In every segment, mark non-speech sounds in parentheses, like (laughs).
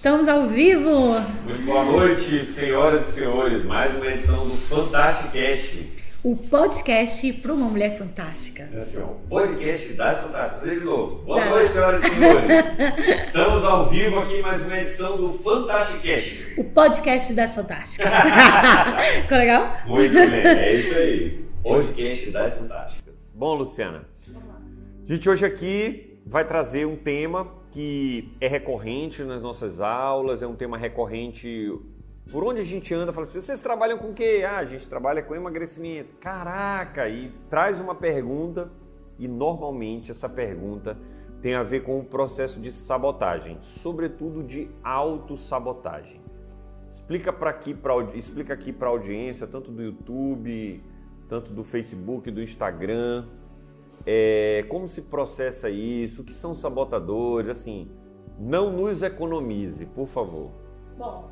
Estamos ao vivo! Muito boa noite, senhoras e senhores. Mais uma edição do Fantástico Cast. O podcast para uma mulher fantástica. É assim, ó, o podcast das Fantásticas. De novo. Boa tá. noite, senhoras e senhores. Estamos ao vivo aqui em mais uma edição do Fantástico Cast. O podcast das Fantásticas. (laughs) Ficou legal? Muito bem, é isso aí. Podcast das Fantásticas. Bom, Luciana, a gente hoje aqui vai trazer um tema que é recorrente nas nossas aulas, é um tema recorrente por onde a gente anda, fala assim, vocês trabalham com o quê? Ah, a gente trabalha com emagrecimento. Caraca, e traz uma pergunta e normalmente essa pergunta tem a ver com o processo de sabotagem, sobretudo de autossabotagem. Explica para aqui, pra, explica aqui para a audiência, tanto do YouTube, tanto do Facebook, do Instagram, é, como se processa isso? O que são sabotadores? Assim, não nos economize, por favor. Bom,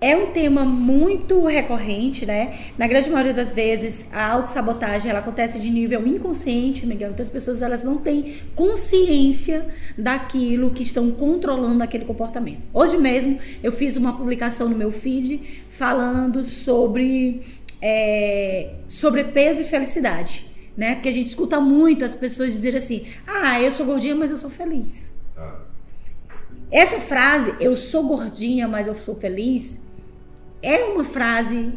é um tema muito recorrente, né? Na grande maioria das vezes, a autossabotagem ela acontece de nível inconsciente, Miguel. Então, as pessoas elas não têm consciência daquilo que estão controlando aquele comportamento. Hoje mesmo, eu fiz uma publicação no meu feed falando sobre é, sobrepeso e felicidade né? Porque a gente escuta muito as pessoas dizerem assim: ah, eu sou gordinha, mas eu sou feliz. Ah. Essa frase, eu sou gordinha, mas eu sou feliz, é uma frase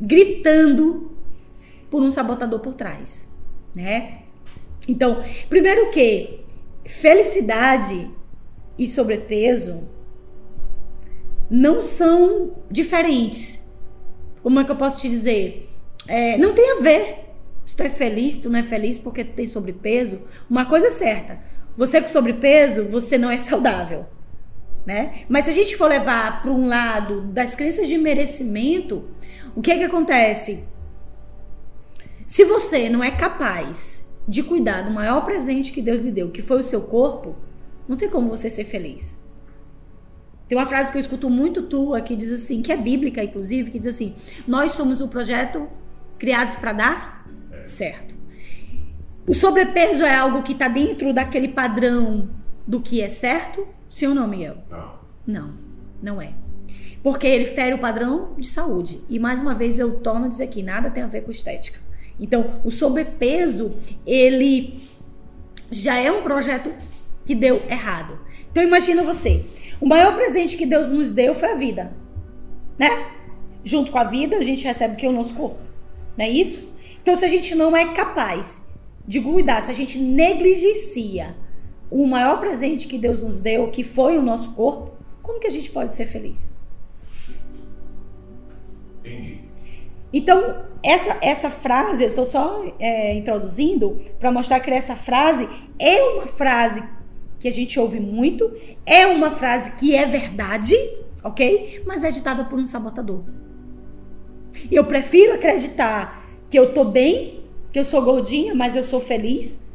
gritando por um sabotador por trás, né? Então, primeiro que felicidade e sobrepeso não são diferentes. Como é que eu posso te dizer? É, não tem a ver se tu é feliz, se tu não é feliz porque tu tem sobrepeso. Uma coisa é certa, você com sobrepeso, você não é saudável. Né? Mas se a gente for levar para um lado das crenças de merecimento, o que é que acontece? Se você não é capaz de cuidar do maior presente que Deus lhe deu, que foi o seu corpo, não tem como você ser feliz. Tem uma frase que eu escuto muito tua que diz assim, que é bíblica inclusive, que diz assim: "Nós somos o projeto criados para dar certo. O sobrepeso é algo que está dentro daquele padrão do que é certo? Sim ou não, Miguel? Não. Não, não é. Porque ele fere o padrão de saúde. E mais uma vez eu torno a dizer que nada tem a ver com estética. Então, o sobrepeso, ele já é um projeto que deu errado. Então, imagina você. O maior presente que Deus nos deu foi a vida. Né? Junto com a vida, a gente recebe o que? O nosso corpo. Não é isso? Então, se a gente não é capaz de cuidar, se a gente negligencia o maior presente que Deus nos deu, que foi o nosso corpo, como que a gente pode ser feliz? Entendi. Então, essa, essa frase, eu estou só é, introduzindo para mostrar que essa frase é uma frase que a gente ouve muito, é uma frase que é verdade, ok? Mas é ditada por um sabotador. E eu prefiro acreditar que eu tô bem, que eu sou gordinha, mas eu sou feliz,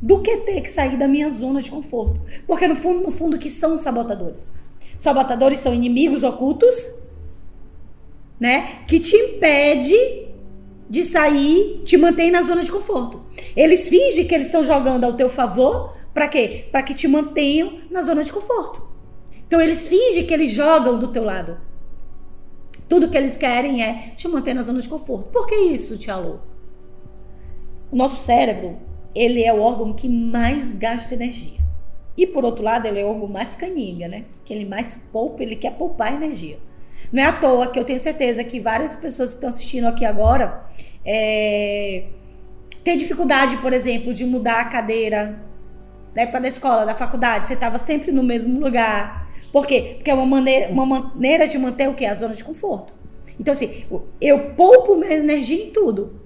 do que ter que sair da minha zona de conforto. Porque no fundo, no fundo, que são os sabotadores? Sabotadores são inimigos ocultos, né? Que te impede de sair, te mantém na zona de conforto. Eles fingem que eles estão jogando ao teu favor, para quê? Para que te mantenham na zona de conforto. Então eles fingem que eles jogam do teu lado. Tudo que eles querem é te manter na zona de conforto. Por que isso, Tia Lu? O nosso cérebro, ele é o órgão que mais gasta energia. E por outro lado, ele é o órgão mais caninga, né? Que ele mais poupa, ele quer poupar energia. Não é à toa que eu tenho certeza que várias pessoas que estão assistindo aqui agora é, têm dificuldade, por exemplo, de mudar a cadeira da época da escola, da faculdade. Você estava sempre no mesmo lugar por quê? Porque é uma maneira, uma maneira de manter o quê? A zona de conforto. Então, assim, eu poupo minha energia em tudo.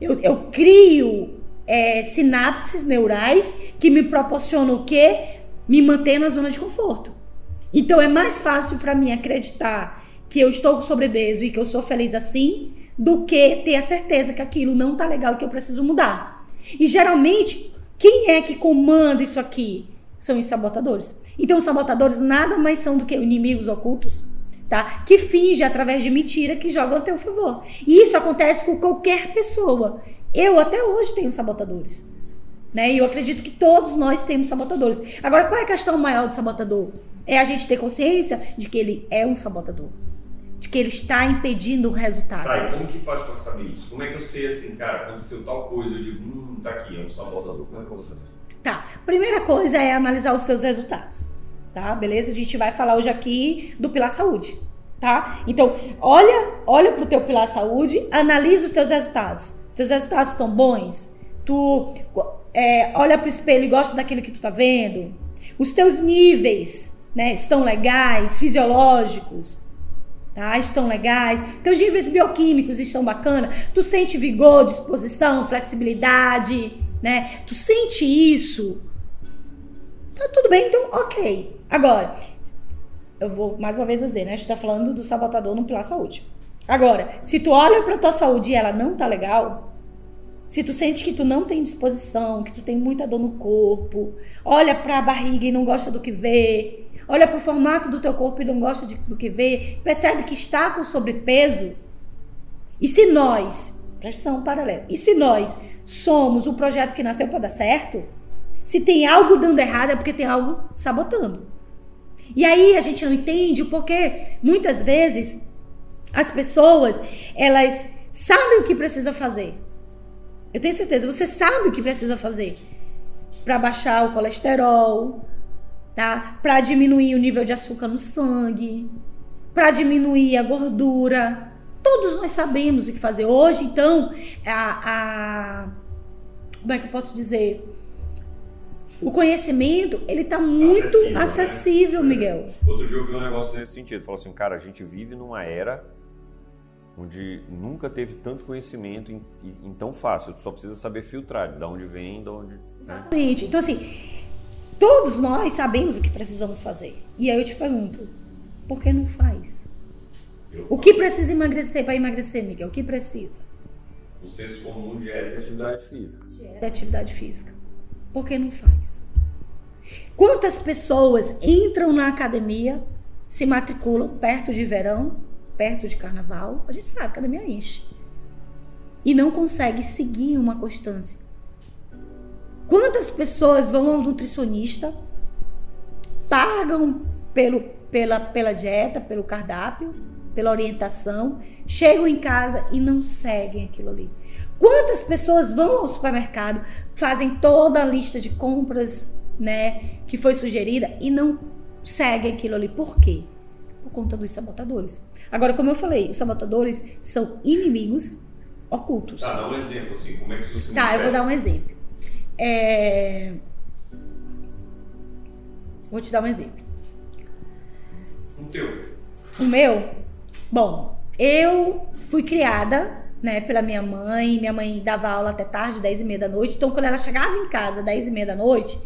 Eu, eu crio é, sinapses neurais que me proporcionam o quê? Me manter na zona de conforto. Então, é mais fácil para mim acreditar que eu estou com sobrepeso e que eu sou feliz assim do que ter a certeza que aquilo não tá legal e que eu preciso mudar. E geralmente, quem é que comanda isso aqui? São os sabotadores. Então, os sabotadores nada mais são do que inimigos ocultos, tá? Que fingem através de mentira que jogam a teu favor. E isso acontece com qualquer pessoa. Eu até hoje tenho sabotadores. Né? E eu acredito que todos nós temos sabotadores. Agora, qual é a questão maior do sabotador? É a gente ter consciência de que ele é um sabotador. De que ele está impedindo o resultado. Tá, e como que faz para saber isso? Como é que eu sei assim, cara, aconteceu tal coisa, eu digo, hum, tá aqui, é um sabotador. Como é que eu sei? Tá, primeira coisa é analisar os seus resultados. Tá, beleza? A gente vai falar hoje aqui do Pilar Saúde. Tá? Então, olha, olha pro teu Pilar Saúde, analisa os teus resultados. Teus resultados estão bons? Tu é, olha pro espelho e gosta daquilo que tu tá vendo? Os teus níveis, né, estão legais, fisiológicos, tá? Estão legais. Teus níveis bioquímicos estão bacana. Tu sente vigor, disposição, flexibilidade, né? Tu sente isso? Tá tudo bem, então, ok. Agora, eu vou mais uma vez dizer, né? A gente tá falando do sabotador no Pilar Saúde. Agora, se tu olha pra tua saúde e ela não tá legal, se tu sente que tu não tem disposição, que tu tem muita dor no corpo, olha para a barriga e não gosta do que vê, olha para o formato do teu corpo e não gosta de, do que vê, percebe que está com sobrepeso. E se nós, atenção paralela, e se nós somos o projeto que nasceu para dar certo, se tem algo dando errado é porque tem algo sabotando. E aí a gente não entende o porquê muitas vezes as pessoas, elas sabem o que precisa fazer, eu tenho certeza, você sabe o que precisa fazer para baixar o colesterol, tá? Para diminuir o nível de açúcar no sangue, para diminuir a gordura. Todos nós sabemos o que fazer. Hoje, então, a, a como é que eu posso dizer? O conhecimento, ele tá muito acessível, né? acessível né? Miguel. Outro dia eu vi um negócio nesse sentido. Falou assim, cara, a gente vive numa era onde nunca teve tanto conhecimento em, em, tão fácil. Tu só precisa saber filtrar de onde vem, de onde. Né? Exatamente. Então, assim, todos nós sabemos o que precisamos fazer. E aí eu te pergunto, por que não faz? O que precisa emagrecer para emagrecer, Miguel? O que precisa? O senso comum de atividade física. De atividade física. Por que não faz? Quantas pessoas entram na academia, se matriculam perto de verão, perto de carnaval, a gente sabe que a academia enche. E não consegue seguir uma constância. Quantas pessoas vão ao nutricionista, pagam pelo, pela, pela dieta, pelo cardápio, pela orientação, chegam em casa e não seguem aquilo ali? Quantas pessoas vão ao supermercado, fazem toda a lista de compras, né, que foi sugerida e não seguem aquilo ali? Por quê? Por conta dos sabotadores. Agora, como eu falei, os sabotadores são inimigos ocultos. Tá, dá um exemplo, assim, como é que isso se Tá, eu vou dar um exemplo. É... Vou te dar um exemplo. O teu. O meu? Bom, eu fui criada né, pela minha mãe. Minha mãe dava aula até tarde, 10 e meia da noite. Então, quando ela chegava em casa, 10 e meia da noite,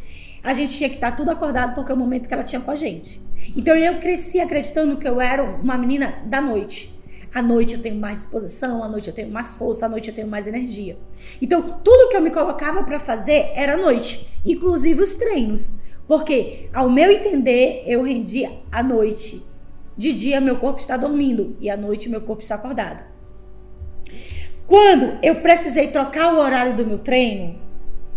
a gente tinha que estar tudo acordado porque é o momento que ela tinha com a gente. Então eu cresci acreditando que eu era uma menina da noite. À noite eu tenho mais disposição, à noite eu tenho mais força, à noite eu tenho mais energia. Então, tudo que eu me colocava para fazer era à noite, inclusive os treinos. Porque, ao meu entender, eu rendia à noite. De dia, meu corpo está dormindo e à noite, meu corpo está acordado. Quando eu precisei trocar o horário do meu treino,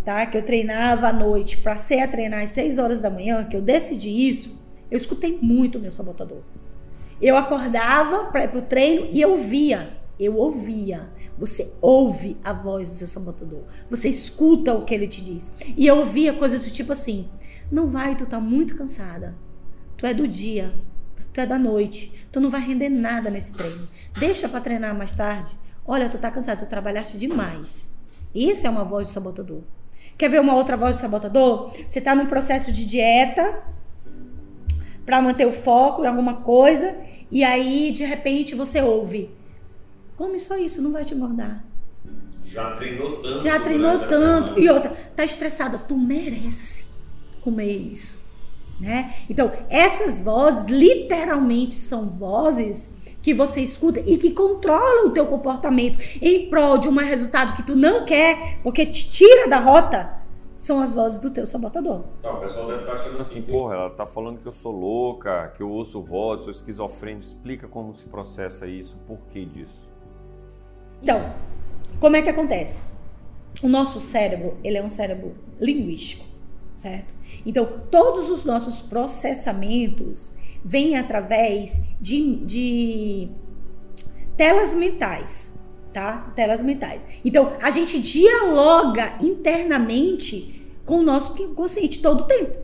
tá? Que eu treinava à noite, para ser a treinar às 6 horas da manhã, que eu decidi isso, eu escutei muito o meu sabotador. Eu acordava para ir pro treino e eu via, eu ouvia. Você ouve a voz do seu sabotador. Você escuta o que ele te diz. E eu ouvia coisas do tipo assim: "Não vai, tu tá muito cansada. Tu é do dia, tu é da noite. Tu não vai render nada nesse treino. Deixa para treinar mais tarde. Olha, tu tá cansado, tu trabalhaste demais." Isso é uma voz do sabotador. Quer ver uma outra voz do sabotador? Você tá num processo de dieta, para manter o foco em alguma coisa e aí de repente você ouve: come só isso, não vai te engordar. Já treinou tanto. Já treinou tanto. E outra, tá estressada, tu merece comer isso, né? Então, essas vozes literalmente são vozes que você escuta e que controlam o teu comportamento em prol de um resultado que tu não quer, porque te tira da rota são as vozes do teu sabotador. Tá, o pessoal deve estar achando assim, porra, ela tá falando que eu sou louca, que eu ouço voz, sou esquizofrênico. Explica como se processa isso, por que disso? Então, como é que acontece? o nosso cérebro, ele é um cérebro linguístico, certo? Então, todos os nossos processamentos vêm através de, de telas mentais, tá? Telas mentais. Então, a gente dialoga internamente com o nosso consciente todo o tempo.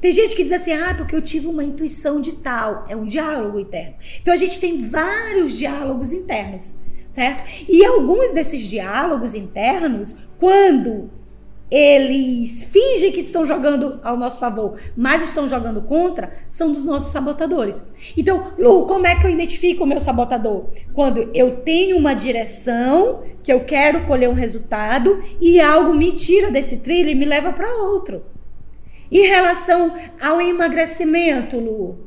Tem gente que diz assim, ah, porque eu tive uma intuição de tal. É um diálogo interno. Então a gente tem vários diálogos internos, certo? E alguns desses diálogos internos, quando eles fingem que estão jogando ao nosso favor, mas estão jogando contra, são dos nossos sabotadores. Então, Lu, como é que eu identifico o meu sabotador? Quando eu tenho uma direção, que eu quero colher um resultado e algo me tira desse trilho e me leva para outro. Em relação ao emagrecimento, Lu,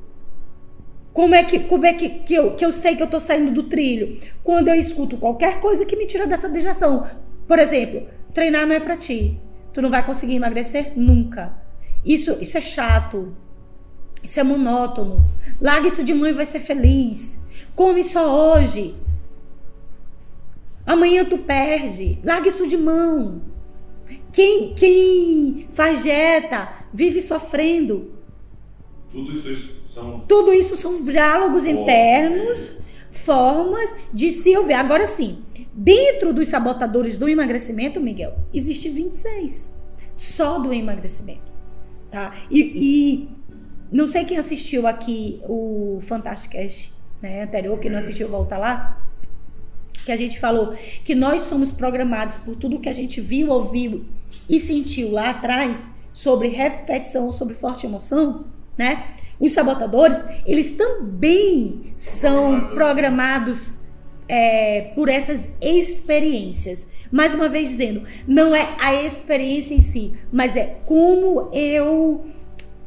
como é que, como é que, que, eu, que eu sei que eu tô saindo do trilho? Quando eu escuto qualquer coisa que me tira dessa direção. Por exemplo, treinar não é para ti. Tu não vai conseguir emagrecer nunca. Isso, isso é chato. Isso é monótono. Larga isso de mão e vai ser feliz. Come só hoje. Amanhã tu perde. Larga isso de mão. Quem, quem faz dieta vive sofrendo. Tudo isso são. Tudo isso são diálogos internos, formas de se ouvir. Agora sim, dentro dos sabotadores do emagrecimento, Miguel, existe 26. Só do emagrecimento. Tá? E, e não sei quem assistiu aqui o Fantastic Cast né, anterior, que não assistiu, volta lá que a gente falou que nós somos programados por tudo que a gente viu, ouviu e sentiu lá atrás sobre repetição, sobre forte emoção, né? Os sabotadores, eles também são programados é, por essas experiências. Mais uma vez dizendo, não é a experiência em si, mas é como eu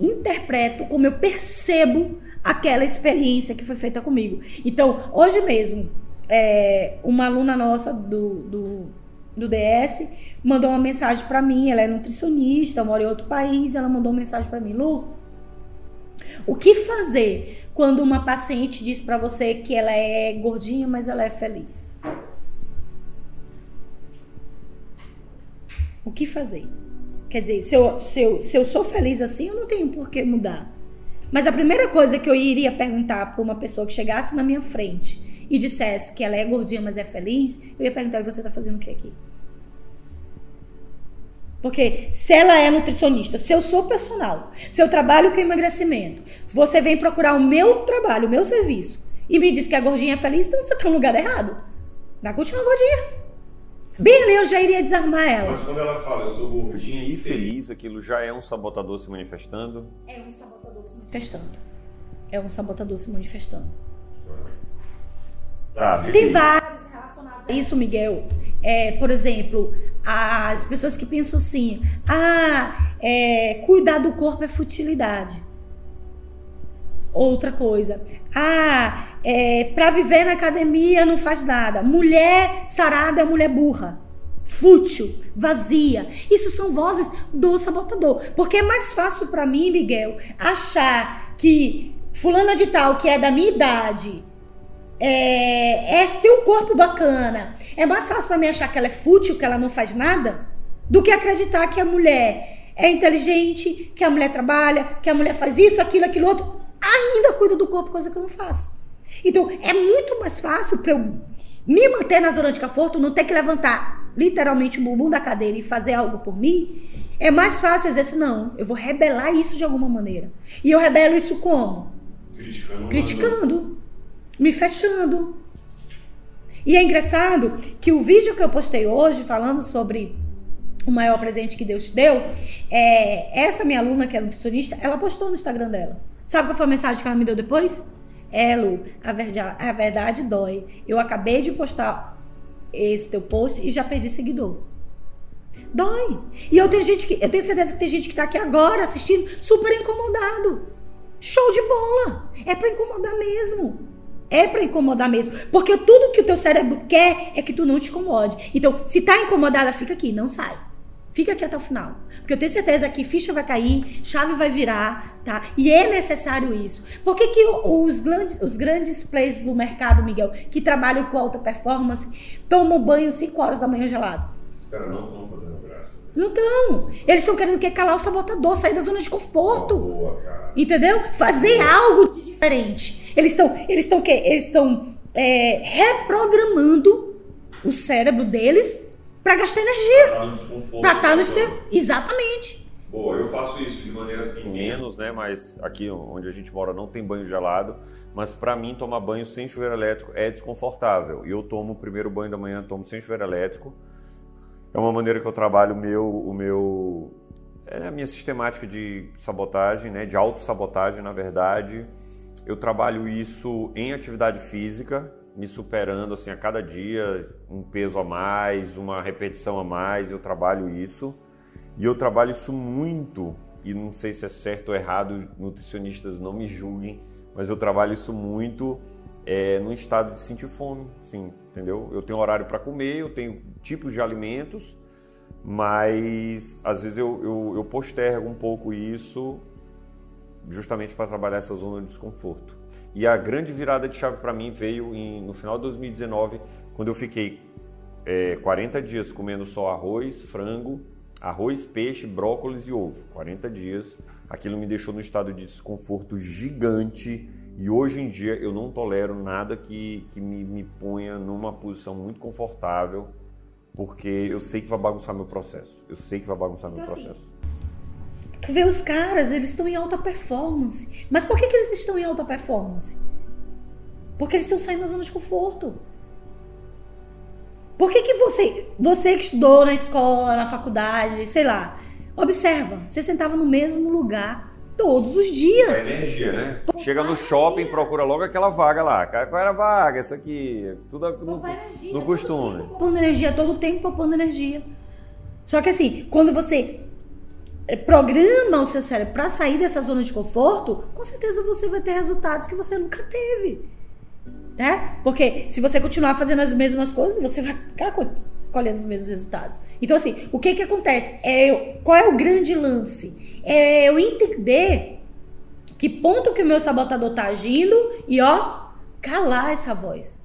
interpreto, como eu percebo aquela experiência que foi feita comigo. Então, hoje mesmo, é, uma aluna nossa do, do, do DS mandou uma mensagem para mim. Ela é nutricionista, mora em outro país. Ela mandou uma mensagem para mim: Lu, o que fazer quando uma paciente diz para você que ela é gordinha, mas ela é feliz? O que fazer? Quer dizer, se eu, se eu, se eu sou feliz assim, eu não tenho por que mudar. Mas a primeira coisa que eu iria perguntar para uma pessoa que chegasse na minha frente e dissesse que ela é gordinha, mas é feliz, eu ia perguntar: e você tá fazendo o que aqui? Porque se ela é nutricionista, se eu sou personal, se eu trabalho com emagrecimento, você vem procurar o meu trabalho, o meu serviço, e me diz que a gordinha é feliz, então você tá no lugar errado. Vai continuar gordinha. Bem ali eu já iria desarmar ela. Mas quando ela fala, eu sou gordinha e feliz, aquilo já é um sabotador se manifestando? É um sabotador se manifestando. É um sabotador se manifestando. Tá, Tem vários relacionados a isso, Miguel. É, por exemplo, as pessoas que pensam assim: ah, é, cuidar do corpo é futilidade. Outra coisa, ah, é, para viver na academia não faz nada. Mulher sarada é mulher burra. Fútil, vazia. Isso são vozes do sabotador. Porque é mais fácil para mim, Miguel, achar que fulana de tal, que é da minha idade, é, é ter um corpo bacana. É mais fácil para mim achar que ela é fútil, que ela não faz nada, do que acreditar que a mulher é inteligente, que a mulher trabalha, que a mulher faz isso, aquilo, aquilo outro, ainda cuida do corpo, coisa que eu não faço. Então, é muito mais fácil para eu me manter na zona de conforto, não ter que levantar literalmente o bumbum da cadeira e fazer algo por mim. É mais fácil eu dizer assim, não, eu vou rebelar isso de alguma maneira. E eu rebelo isso como? Criticando. Criticando me fechando. E é engraçado que o vídeo que eu postei hoje falando sobre o maior presente que Deus te deu, é, essa minha aluna que é nutricionista, ela postou no Instagram dela. Sabe qual foi a mensagem que ela me deu depois? É, Lu, a verdade, a verdade dói. Eu acabei de postar esse teu post e já perdi seguidor. Dói. E eu tenho gente que. Eu tenho certeza que tem gente que tá aqui agora assistindo super incomodado. Show de bola. É para incomodar mesmo. É para incomodar mesmo. Porque tudo que o teu cérebro quer é que tu não te incomode. Então, se tá incomodada, fica aqui, não sai. Fica aqui até o final. Porque eu tenho certeza que ficha vai cair, chave vai virar, tá? E é necessário isso. Por que, que os, grandes, os grandes players do mercado, Miguel, que trabalham com alta performance, tomam banho 5 horas da manhã gelado? caras não estão fazendo graça. Não estão. Eles estão querendo que calar o sabotador, sair da zona de conforto. Boa, cara. Entendeu? Fazer algo de diferente. Eles estão, eles estão o quê? Eles estão é, reprogramando o cérebro deles para gastar energia. Tá no desconforto. Para estar no né? extremo. Exatamente. Boa, eu faço isso de maneira assim. menos, né? Mas aqui onde a gente mora não tem banho gelado. Mas para mim tomar banho sem chuveiro elétrico é desconfortável. E eu tomo o primeiro banho da manhã, tomo sem chuveiro elétrico. É uma maneira que eu trabalho o meu, o meu é a minha sistemática de sabotagem, né? De autossabotagem, na verdade. Eu trabalho isso em atividade física, me superando assim a cada dia, um peso a mais, uma repetição a mais. Eu trabalho isso. E eu trabalho isso muito, e não sei se é certo ou errado, nutricionistas não me julguem, mas eu trabalho isso muito é, no estado de sentir fome, sim, entendeu? Eu tenho horário para comer, eu tenho tipos de alimentos, mas às vezes eu, eu, eu postergo um pouco isso justamente para trabalhar essa zona de desconforto. E a grande virada de chave para mim veio em, no final de 2019, quando eu fiquei é, 40 dias comendo só arroz, frango, arroz, peixe, brócolis e ovo. 40 dias. Aquilo me deixou num estado de desconforto gigante. E hoje em dia eu não tolero nada que, que me, me ponha numa posição muito confortável, porque eu sei que vai bagunçar meu processo. Eu sei que vai bagunçar meu Então, assim, processo. Tu vê os caras, eles estão em alta performance. Mas por que, que eles estão em alta performance? Porque eles estão saindo da zona de conforto. Por que, que você, você que estudou na escola, na faculdade, sei lá, observa, você sentava no mesmo lugar todos os É dias. energia, né? Chega no shopping, procura logo aquela vaga lá. Cara, Qual era a vaga? Essa aqui. Tudo no, no costume. Pondo energia, todo o tempo pondo energia. Só que assim, quando você programa o seu cérebro para sair dessa zona de conforto, com certeza você vai ter resultados que você nunca teve. Né? Porque se você continuar fazendo as mesmas coisas, você vai ficar co- colhendo os mesmos resultados. Então, assim, o que que acontece? É, qual é o grande lance? É eu entender que ponto que o meu sabotador tá agindo e, ó, calar essa voz.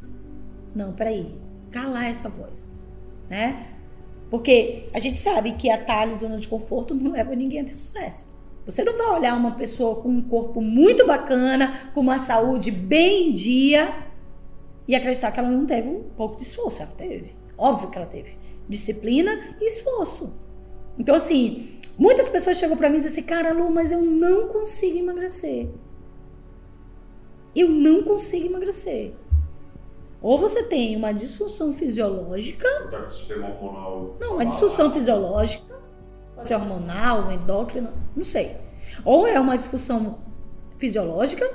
Não, peraí. Calar essa voz. Né? Porque a gente sabe que atalho, zona de conforto, não leva ninguém a ter sucesso. Você não vai olhar uma pessoa com um corpo muito bacana, com uma saúde bem em dia e acreditar que ela não teve um pouco de esforço. Ela teve. Óbvio que ela teve. Disciplina e esforço. Então, assim, muitas pessoas chegam pra mim e dizem assim, cara, Lu, mas eu não consigo emagrecer. Eu não consigo emagrecer. Ou você tem uma disfunção fisiológica, Tá com o sistema hormonal. não, uma disfunção fisiológica, pode ser hormonal, endócrina, não sei. Ou é uma disfunção fisiológica,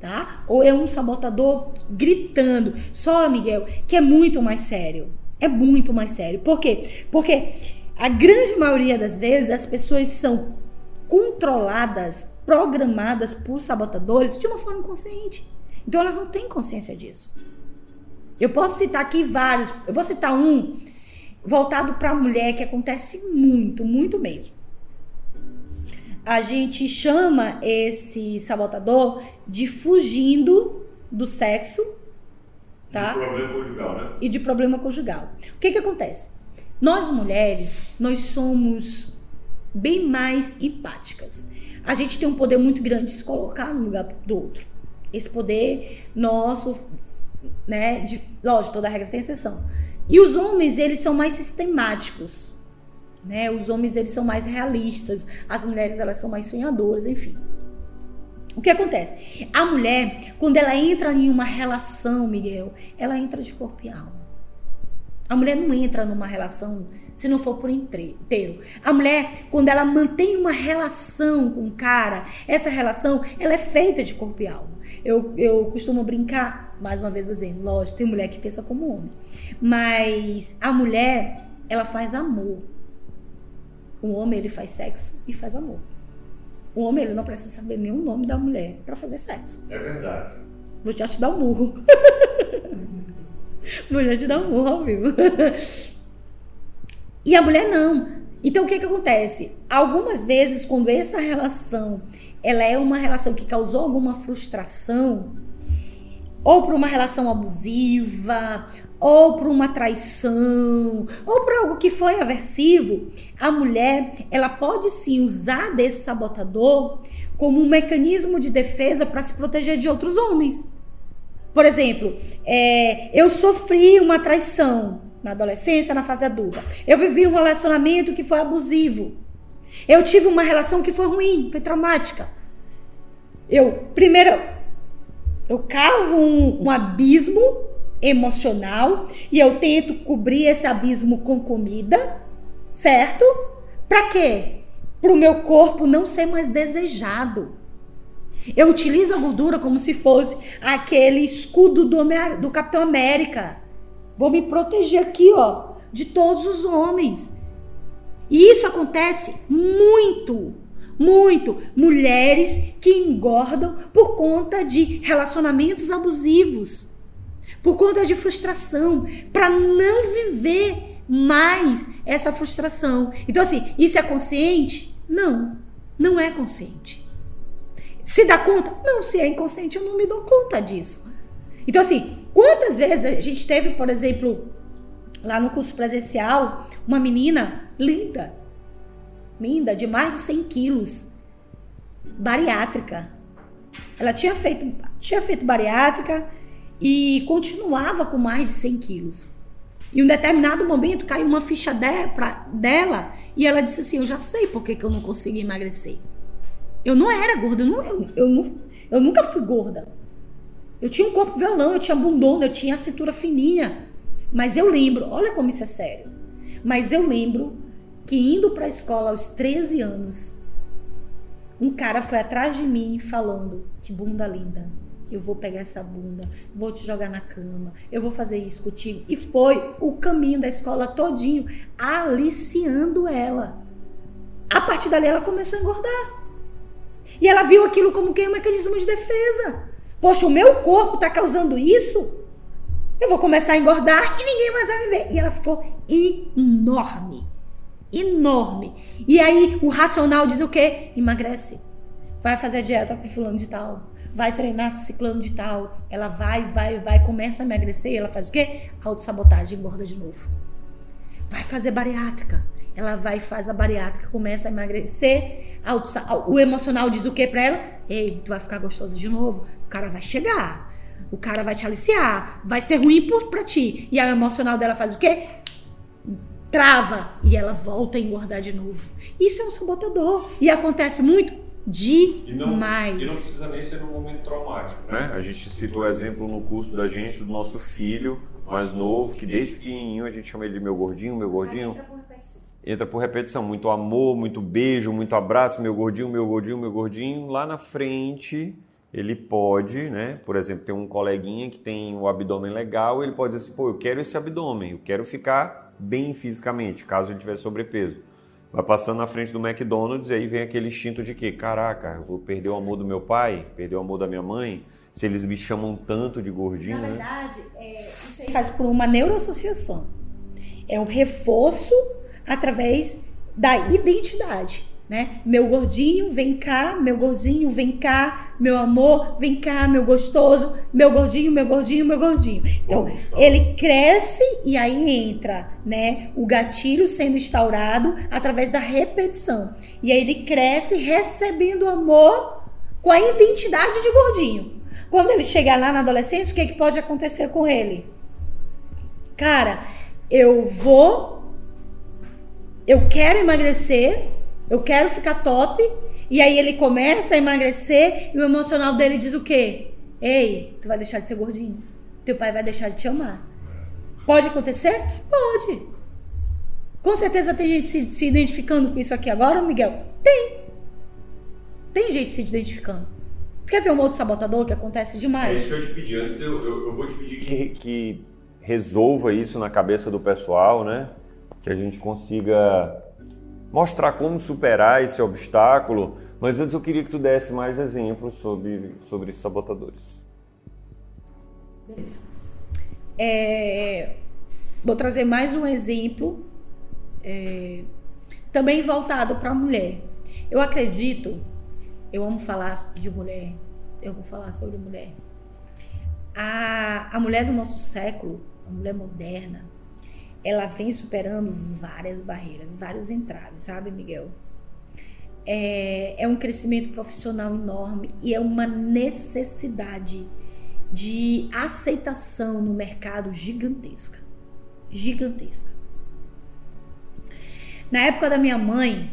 tá? Ou é um sabotador gritando. Só, Miguel, que é muito mais sério. É muito mais sério. Por quê? Porque a grande maioria das vezes as pessoas são controladas, programadas por sabotadores de uma forma inconsciente. Então elas não têm consciência disso. Eu posso citar aqui vários. Eu vou citar um voltado para a mulher que acontece muito, muito mesmo. A gente chama esse sabotador de fugindo do sexo, tá? Um problema conjugal, né? e de problema conjugal. O que que acontece? Nós mulheres, nós somos bem mais empáticas. A gente tem um poder muito grande de se colocar no lugar do outro. Esse poder nosso, né, de, lógico, toda regra tem exceção. E os homens, eles são mais sistemáticos, né? Os homens, eles são mais realistas, as mulheres, elas são mais sonhadoras, enfim. O que acontece? A mulher, quando ela entra em uma relação, Miguel, ela entra de corpo e alma. A mulher não entra numa relação se não for por inteiro. A mulher, quando ela mantém uma relação com o cara, essa relação, ela é feita de corpo e alma. Eu, eu costumo brincar, mais uma vez dizendo, lógico, tem mulher que pensa como homem. Mas a mulher, ela faz amor. O homem, ele faz sexo e faz amor. O homem, ele não precisa saber nenhum nome da mulher para fazer sexo. É verdade. Vou já te dar um murro. (laughs) Vou já te dar um murro ao vivo. E a mulher não. Então o que que acontece? Algumas vezes quando essa relação, ela é uma relação que causou alguma frustração, ou por uma relação abusiva, ou por uma traição, ou por algo que foi aversivo, a mulher, ela pode sim usar desse sabotador como um mecanismo de defesa para se proteger de outros homens. Por exemplo, é, eu sofri uma traição na adolescência, na fase adulta. Eu vivi um relacionamento que foi abusivo. Eu tive uma relação que foi ruim, foi traumática. Eu, primeiro, eu cavo um, um abismo emocional e eu tento cobrir esse abismo com comida, certo? Para quê? Para o meu corpo não ser mais desejado. Eu utilizo a gordura como se fosse aquele escudo do, do Capitão América. Vou me proteger aqui, ó, de todos os homens. E isso acontece muito, muito. Mulheres que engordam por conta de relacionamentos abusivos, por conta de frustração, para não viver mais essa frustração. Então, assim, isso é consciente? Não, não é consciente. Se dá conta? Não, se é inconsciente, eu não me dou conta disso. Então, assim, quantas vezes a gente teve, por exemplo, lá no curso presencial, uma menina linda, linda, de mais de 100 quilos, bariátrica. Ela tinha feito, tinha feito bariátrica e continuava com mais de 100 quilos. Em um determinado momento caiu uma ficha de, pra, dela e ela disse assim: Eu já sei por que, que eu não consigo emagrecer. Eu não era gorda, eu, não, eu, eu, eu nunca fui gorda. Eu tinha um corpo violão, eu tinha bundona, eu tinha a cintura fininha. Mas eu lembro, olha como isso é sério. Mas eu lembro que indo para a escola aos 13 anos, um cara foi atrás de mim falando: "Que bunda linda. Eu vou pegar essa bunda, vou te jogar na cama, eu vou fazer isso contigo". E foi o caminho da escola todinho aliciando ela. A partir dali ela começou a engordar. E ela viu aquilo como que um mecanismo de defesa. Poxa, o meu corpo está causando isso? Eu vou começar a engordar e ninguém mais vai viver. E ela ficou enorme. Enorme. E aí o racional diz o quê? Emagrece. Vai fazer dieta com fulano de tal. Vai treinar com ciclano de tal. Ela vai, vai, vai, começa a emagrecer. E ela faz o quê? Autossabotagem, engorda de novo. Vai fazer bariátrica. Ela vai, faz a bariátrica, começa a emagrecer o emocional diz o que para ela? Ei, tu vai ficar gostoso de novo. O cara vai chegar. O cara vai te aliciar. Vai ser ruim para ti. E a emocional dela faz o quê? Trava. E ela volta a engordar de novo. Isso é um sabotador. E acontece muito demais. E não, e não precisa nem ser num momento traumático, né? A gente citou o exemplo no curso da gente, do nosso filho mais novo, que desde pequenininho a gente chama ele de meu gordinho, meu gordinho entra por repetição, muito amor, muito beijo, muito abraço, meu gordinho, meu gordinho, meu gordinho. Lá na frente, ele pode, né? Por exemplo, tem um coleguinha que tem o abdômen legal, ele pode dizer assim, pô, eu quero esse abdômen, eu quero ficar bem fisicamente, caso ele tiver sobrepeso. Vai passando na frente do McDonald's e aí vem aquele instinto de que, caraca, vou perder o amor do meu pai, perder o amor da minha mãe, se eles me chamam tanto de gordinho. Na né? verdade, é, isso aí faz por uma neuroassociação. É um reforço através da identidade, né? Meu gordinho, vem cá, meu gordinho, vem cá, meu amor, vem cá, meu gostoso, meu gordinho, meu gordinho, meu gordinho. Então, ele cresce e aí entra, né, o gatilho sendo instaurado através da repetição. E aí ele cresce recebendo amor com a identidade de gordinho. Quando ele chegar lá na adolescência, o que, é que pode acontecer com ele? Cara, eu vou eu quero emagrecer, eu quero ficar top, e aí ele começa a emagrecer e o emocional dele diz o quê? Ei, tu vai deixar de ser gordinho. Teu pai vai deixar de te amar. Pode acontecer? Pode. Com certeza tem gente se, se identificando com isso aqui agora, Miguel? Tem. Tem gente se identificando. Quer ver um outro sabotador que acontece demais? É isso que eu te pedi. Antes eu, eu, eu vou te pedir que... que, que resolva isso na cabeça do pessoal, né? que a gente consiga mostrar como superar esse obstáculo. Mas antes eu queria que tu desse mais exemplos sobre, sobre sabotadores. É, vou trazer mais um exemplo, é, também voltado para a mulher. Eu acredito, eu amo falar de mulher, eu vou falar sobre mulher. a, a mulher do nosso século, a mulher moderna, ela vem superando várias barreiras, vários entraves, sabe, Miguel? É, é um crescimento profissional enorme e é uma necessidade de aceitação no mercado gigantesca. Gigantesca. Na época da minha mãe,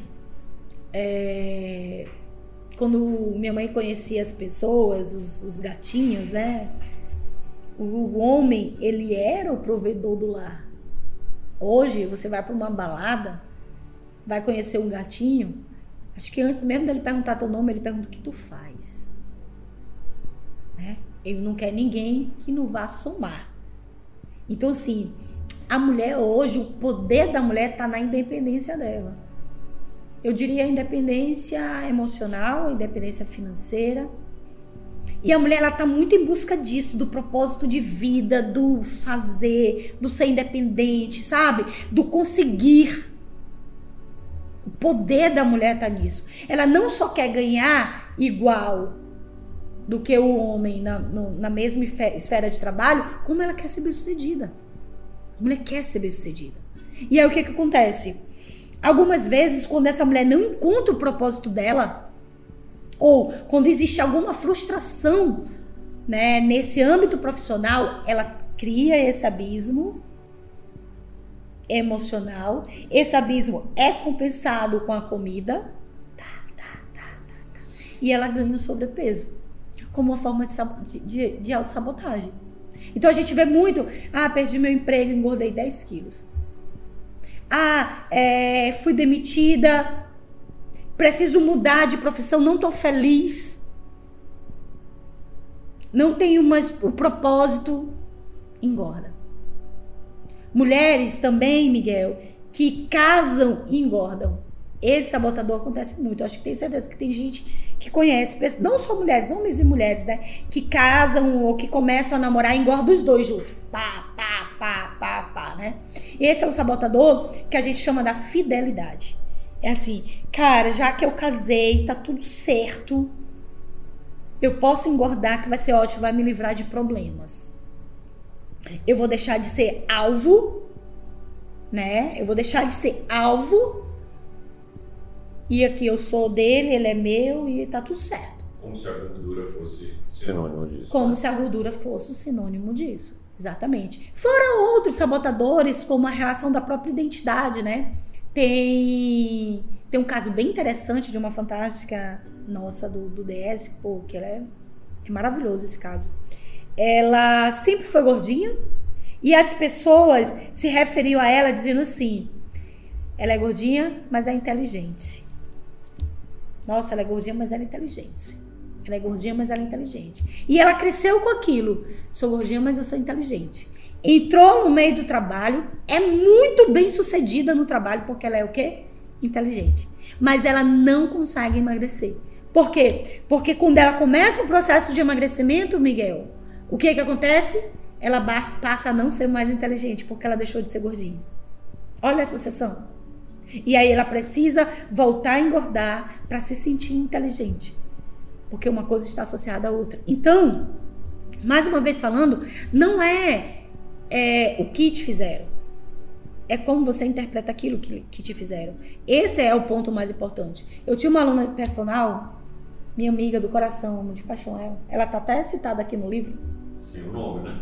é, quando minha mãe conhecia as pessoas, os, os gatinhos, né? O, homem, ele era o provedor do lar. Hoje, você vai para uma balada, vai conhecer um gatinho, acho que antes mesmo dele perguntar teu nome, ele pergunta o que tu faz. Né? Ele não quer ninguém que não vá somar. Então, assim, a mulher hoje, o poder da mulher está na independência dela. Eu diria independência emocional, independência financeira. E a mulher ela tá muito em busca disso, do propósito de vida, do fazer, do ser independente, sabe? Do conseguir. O poder da mulher tá nisso. Ela não só quer ganhar igual do que o homem na, no, na mesma esfera de trabalho, como ela quer ser bem-sucedida. A mulher quer ser bem-sucedida. E aí o que que acontece? Algumas vezes, quando essa mulher não encontra o propósito dela, ou quando existe alguma frustração né, nesse âmbito profissional, ela cria esse abismo emocional. Esse abismo é compensado com a comida. Tá, tá, tá, e ela ganha o sobrepeso como uma forma de, de, de autossabotagem. Então a gente vê muito, ah, perdi meu emprego, engordei 10 quilos. Ah, é, fui demitida, preciso mudar de profissão, não estou feliz. Não tenho mais o propósito, engorda. Mulheres também, Miguel, que casam e engordam. Esse sabotador acontece muito. Acho que tenho certeza que tem gente que conhece, não só mulheres, homens e mulheres, né? Que casam ou que começam a namorar e engordam os dois juntos. Pá, pá, pá, pá, pá, né? Esse é o sabotador que a gente chama da fidelidade. É assim, cara, já que eu casei, tá tudo certo, eu posso engordar que vai ser ótimo, vai me livrar de problemas. Eu vou deixar de ser alvo, né? Eu vou deixar de ser alvo e aqui eu sou dele, ele é meu e tá tudo certo. Como se a gordura fosse sinônimo disso. Como se a gordura fosse o sinônimo disso. Exatamente. Fora outros sabotadores, como a relação da própria identidade, né? Tem, tem um caso bem interessante de uma fantástica nossa do, do DS, pô, que ela é, é maravilhoso esse caso. Ela sempre foi gordinha e as pessoas se referiam a ela dizendo assim: ela é gordinha, mas é inteligente. Nossa, ela é gordinha, mas ela é inteligente. Ela é gordinha, mas ela é inteligente. E ela cresceu com aquilo. Sou gordinha, mas eu sou inteligente. Entrou no meio do trabalho, é muito bem sucedida no trabalho, porque ela é o quê? Inteligente. Mas ela não consegue emagrecer. Por quê? Porque quando ela começa o processo de emagrecimento, Miguel, o que que acontece? Ela passa a não ser mais inteligente, porque ela deixou de ser gordinha. Olha essa sucessão. E aí ela precisa voltar a engordar para se sentir inteligente. Porque uma coisa está associada à outra. Então, mais uma vez falando, não é, é o que te fizeram. É como você interpreta aquilo que, que te fizeram. Esse é o ponto mais importante. Eu tinha uma aluna personal, minha amiga do coração, amo de paixão ela. Ela tá até citada aqui no livro. O nome, né?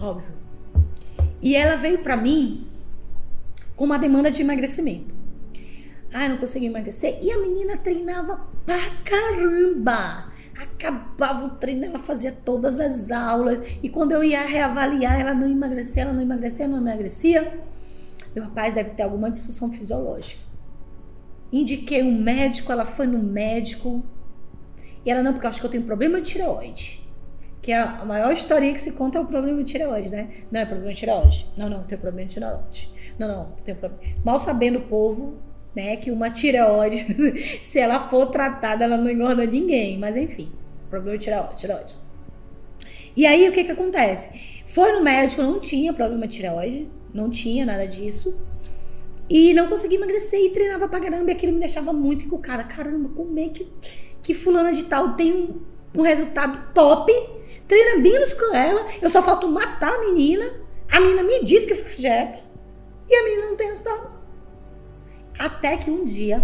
Óbvio. E ela veio para mim com uma demanda de emagrecimento. Ai, não consegui emagrecer. E a menina treinava pra caramba. Acabava o treino, ela fazia todas as aulas. E quando eu ia reavaliar, ela não emagrecia, ela não emagrecia, não emagrecia. Meu rapaz deve ter alguma disfunção fisiológica. Indiquei um médico, ela foi no médico. E ela, não, porque eu acho que eu tenho problema de tireoide que é a maior historinha que se conta é o problema de tireoide, né? Não é problema de tireoide. Não, não, tem problema de tireoide. Não, não, tem problema. Mal sabendo o povo, né, que uma tireoide, (laughs) se ela for tratada, ela não engorda ninguém. Mas enfim, problema de tireoide, tireoide. E aí o que que acontece? Foi no médico, não tinha problema de tireoide, não tinha nada disso. E não consegui emagrecer e treinava pra caramba. E aquilo me deixava muito encucada. Caramba, como é que, que fulana de tal tem um, um resultado top treina menos com ela, eu só falto matar a menina, a menina me diz que faz dieta, e a menina não tem resultado. Até que um dia,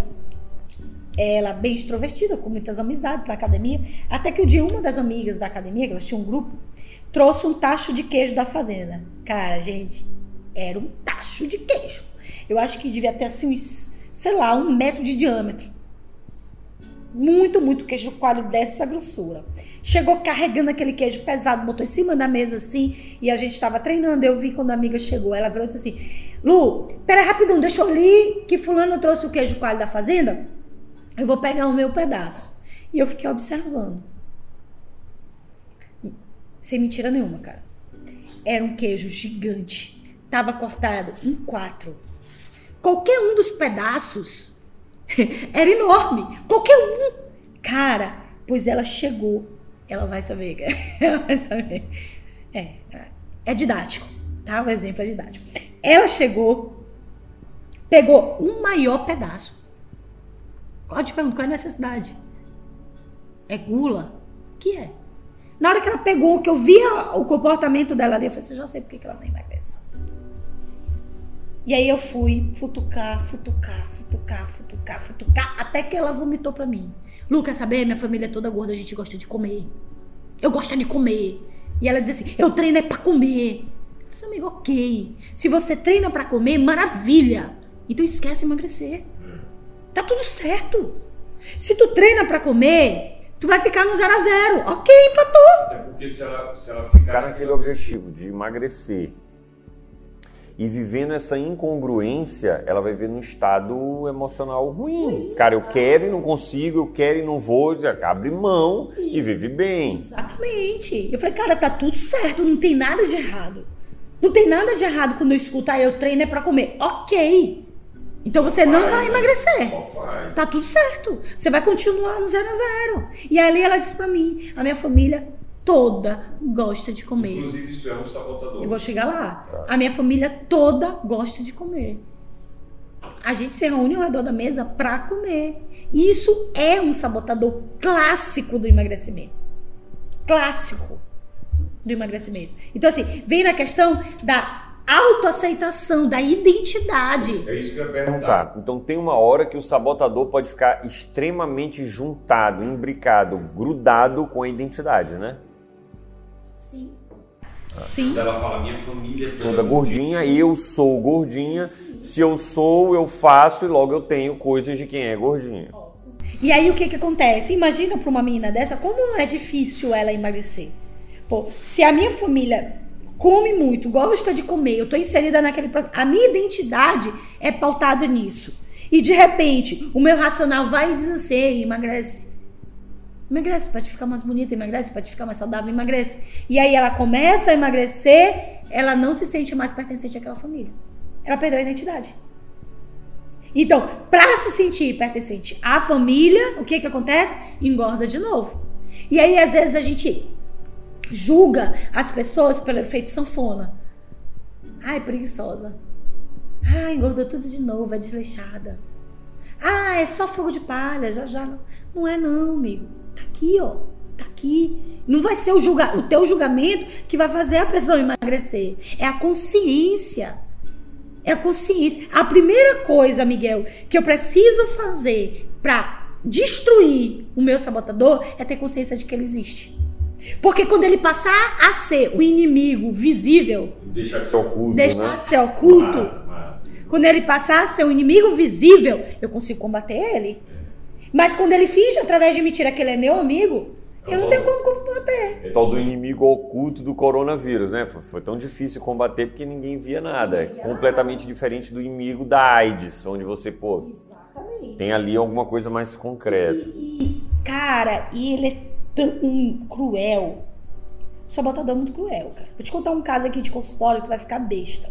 ela bem extrovertida, com muitas amizades na academia, até que um dia uma das amigas da academia, que elas tinham um grupo, trouxe um tacho de queijo da fazenda. Cara, gente, era um tacho de queijo. Eu acho que devia ter assim uns, sei lá, um metro de diâmetro. Muito, muito queijo coalho dessa grossura. Chegou carregando aquele queijo pesado, botou em cima da mesa assim, e a gente estava treinando. Eu vi quando a amiga chegou, ela virou e disse assim: Lu, pera rapidão, deixa eu ali que fulano trouxe o queijo coalho da fazenda. Eu vou pegar o meu pedaço. E eu fiquei observando. Sem mentira nenhuma, cara. Era um queijo gigante. Tava cortado em quatro. Qualquer um dos pedaços (laughs) era enorme. Qualquer um. Cara, pois ela chegou. Ela vai saber. (laughs) Ela vai saber. É, é didático, tá? O exemplo é didático. Ela chegou, pegou um maior pedaço. Pode te perguntar qual é a necessidade. É gula? O que é? Na hora que ela pegou, que eu via o comportamento dela ali, eu falei assim, já sei por que ela não emagrece. E aí eu fui futucar, futucar, futucar, futucar, futucar, até que ela vomitou pra mim. Lu, quer saber? Minha família é toda gorda, a gente gosta de comer. Eu gosto de comer. E ela diz assim, eu treino é pra comer. Eu disse, amigo, ok. Se você treina pra comer, maravilha. Então esquece emagrecer. Tá tudo certo. Se tu treina pra comer, tu vai ficar no zero a zero. Ok, empatou. Até porque se ela, se ela ficar Ficar naquele objetivo de emagrecer e vivendo essa incongruência, ela vai viver num estado emocional ruim. Cara, eu quero e não consigo, eu quero e não vou, abre mão e vive bem. Exatamente. Eu falei, cara, tá tudo certo, não tem nada de errado. Não tem nada de errado quando eu escuto, ah, eu treino é pra comer. Ok. Então você não vai emagrecer. Tá tudo certo. Você vai continuar no zero a zero. E ali ela disse pra mim, a minha família toda gosta de comer. Inclusive, isso é um sabotador. Eu vou chegar lá. A minha família toda gosta de comer. A gente se reúne ao redor da mesa pra comer. Isso é um sabotador clássico do emagrecimento. Clássico do emagrecimento. Então, assim, vem na questão da autoaceitação, da identidade. É isso que eu ia Então perguntar. tá. Então tem uma hora que o sabotador pode ficar extremamente juntado, imbricado, grudado com a identidade, né? Sim. Sim. Quando ela fala, minha família é Toda gordinha, eu sou gordinha. Se eu sou, eu faço e logo eu tenho coisas de quem é gordinha. E aí o que que acontece? Imagina para uma menina dessa como é difícil ela emagrecer. Pô, se a minha família come muito, gosta de comer, eu tô inserida naquele processo, a minha identidade é pautada nisso. E de repente, o meu racional vai e diz assim, "Ei, emagrece. Emagrece, pode ficar mais bonita, emagrece, pode ficar mais saudável, emagrece. E aí ela começa a emagrecer, ela não se sente mais pertencente àquela família. Ela perdeu a identidade. Então, para se sentir pertencente à família, o que que acontece? Engorda de novo. E aí, às vezes, a gente julga as pessoas pelo efeito sanfona. Ai, preguiçosa. Ai, engordou tudo de novo, é desleixada. Ah, é só fogo de palha, já já. Não, não é não, amigo. Tá aqui, ó. Tá aqui. Não vai ser o, julga, o teu julgamento que vai fazer a pessoa emagrecer. É a consciência. É a consciência. A primeira coisa, Miguel, que eu preciso fazer pra destruir o meu sabotador é ter consciência de que ele existe. Porque quando ele passar a ser o inimigo visível, Deixar de Ser oculto, deixar né? de ser oculto, Massa, massa. quando ele passar a ser um inimigo visível, eu consigo combater ele. Mas quando ele finge através de mentira que ele é meu amigo, eu não tenho como combater. O tal do inimigo oculto do coronavírus, né? Foi, foi tão difícil combater porque ninguém via nada. É completamente diferente do inimigo da AIDS, onde você, pô, Exatamente. tem ali alguma coisa mais concreta. E, cara, e ele é tão cruel. O sabotador é muito cruel, cara. Vou te contar um caso aqui de consultório que tu vai ficar besta.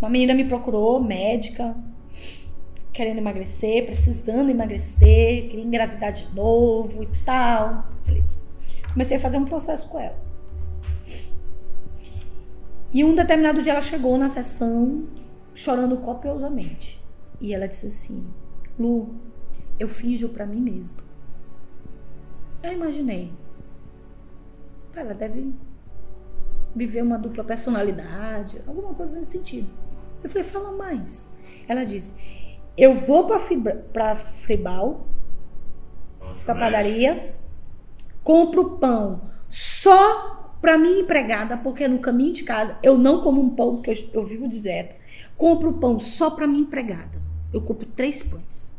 Uma menina me procurou, médica, querendo emagrecer, precisando emagrecer, queria engravidar de novo e tal. Beleza. Comecei a fazer um processo com ela. E um determinado dia ela chegou na sessão chorando copiosamente. E ela disse assim: Lu, eu finjo pra mim mesma. Eu imaginei. Ela deve viver uma dupla personalidade, alguma coisa nesse sentido. Eu falei, fala mais. Ela disse, eu vou pra Fribal, pra padaria, compro pão só pra minha empregada, porque no caminho de casa eu não como um pão, porque eu, eu vivo de dieta. Compro pão só pra minha empregada. Eu compro três pães.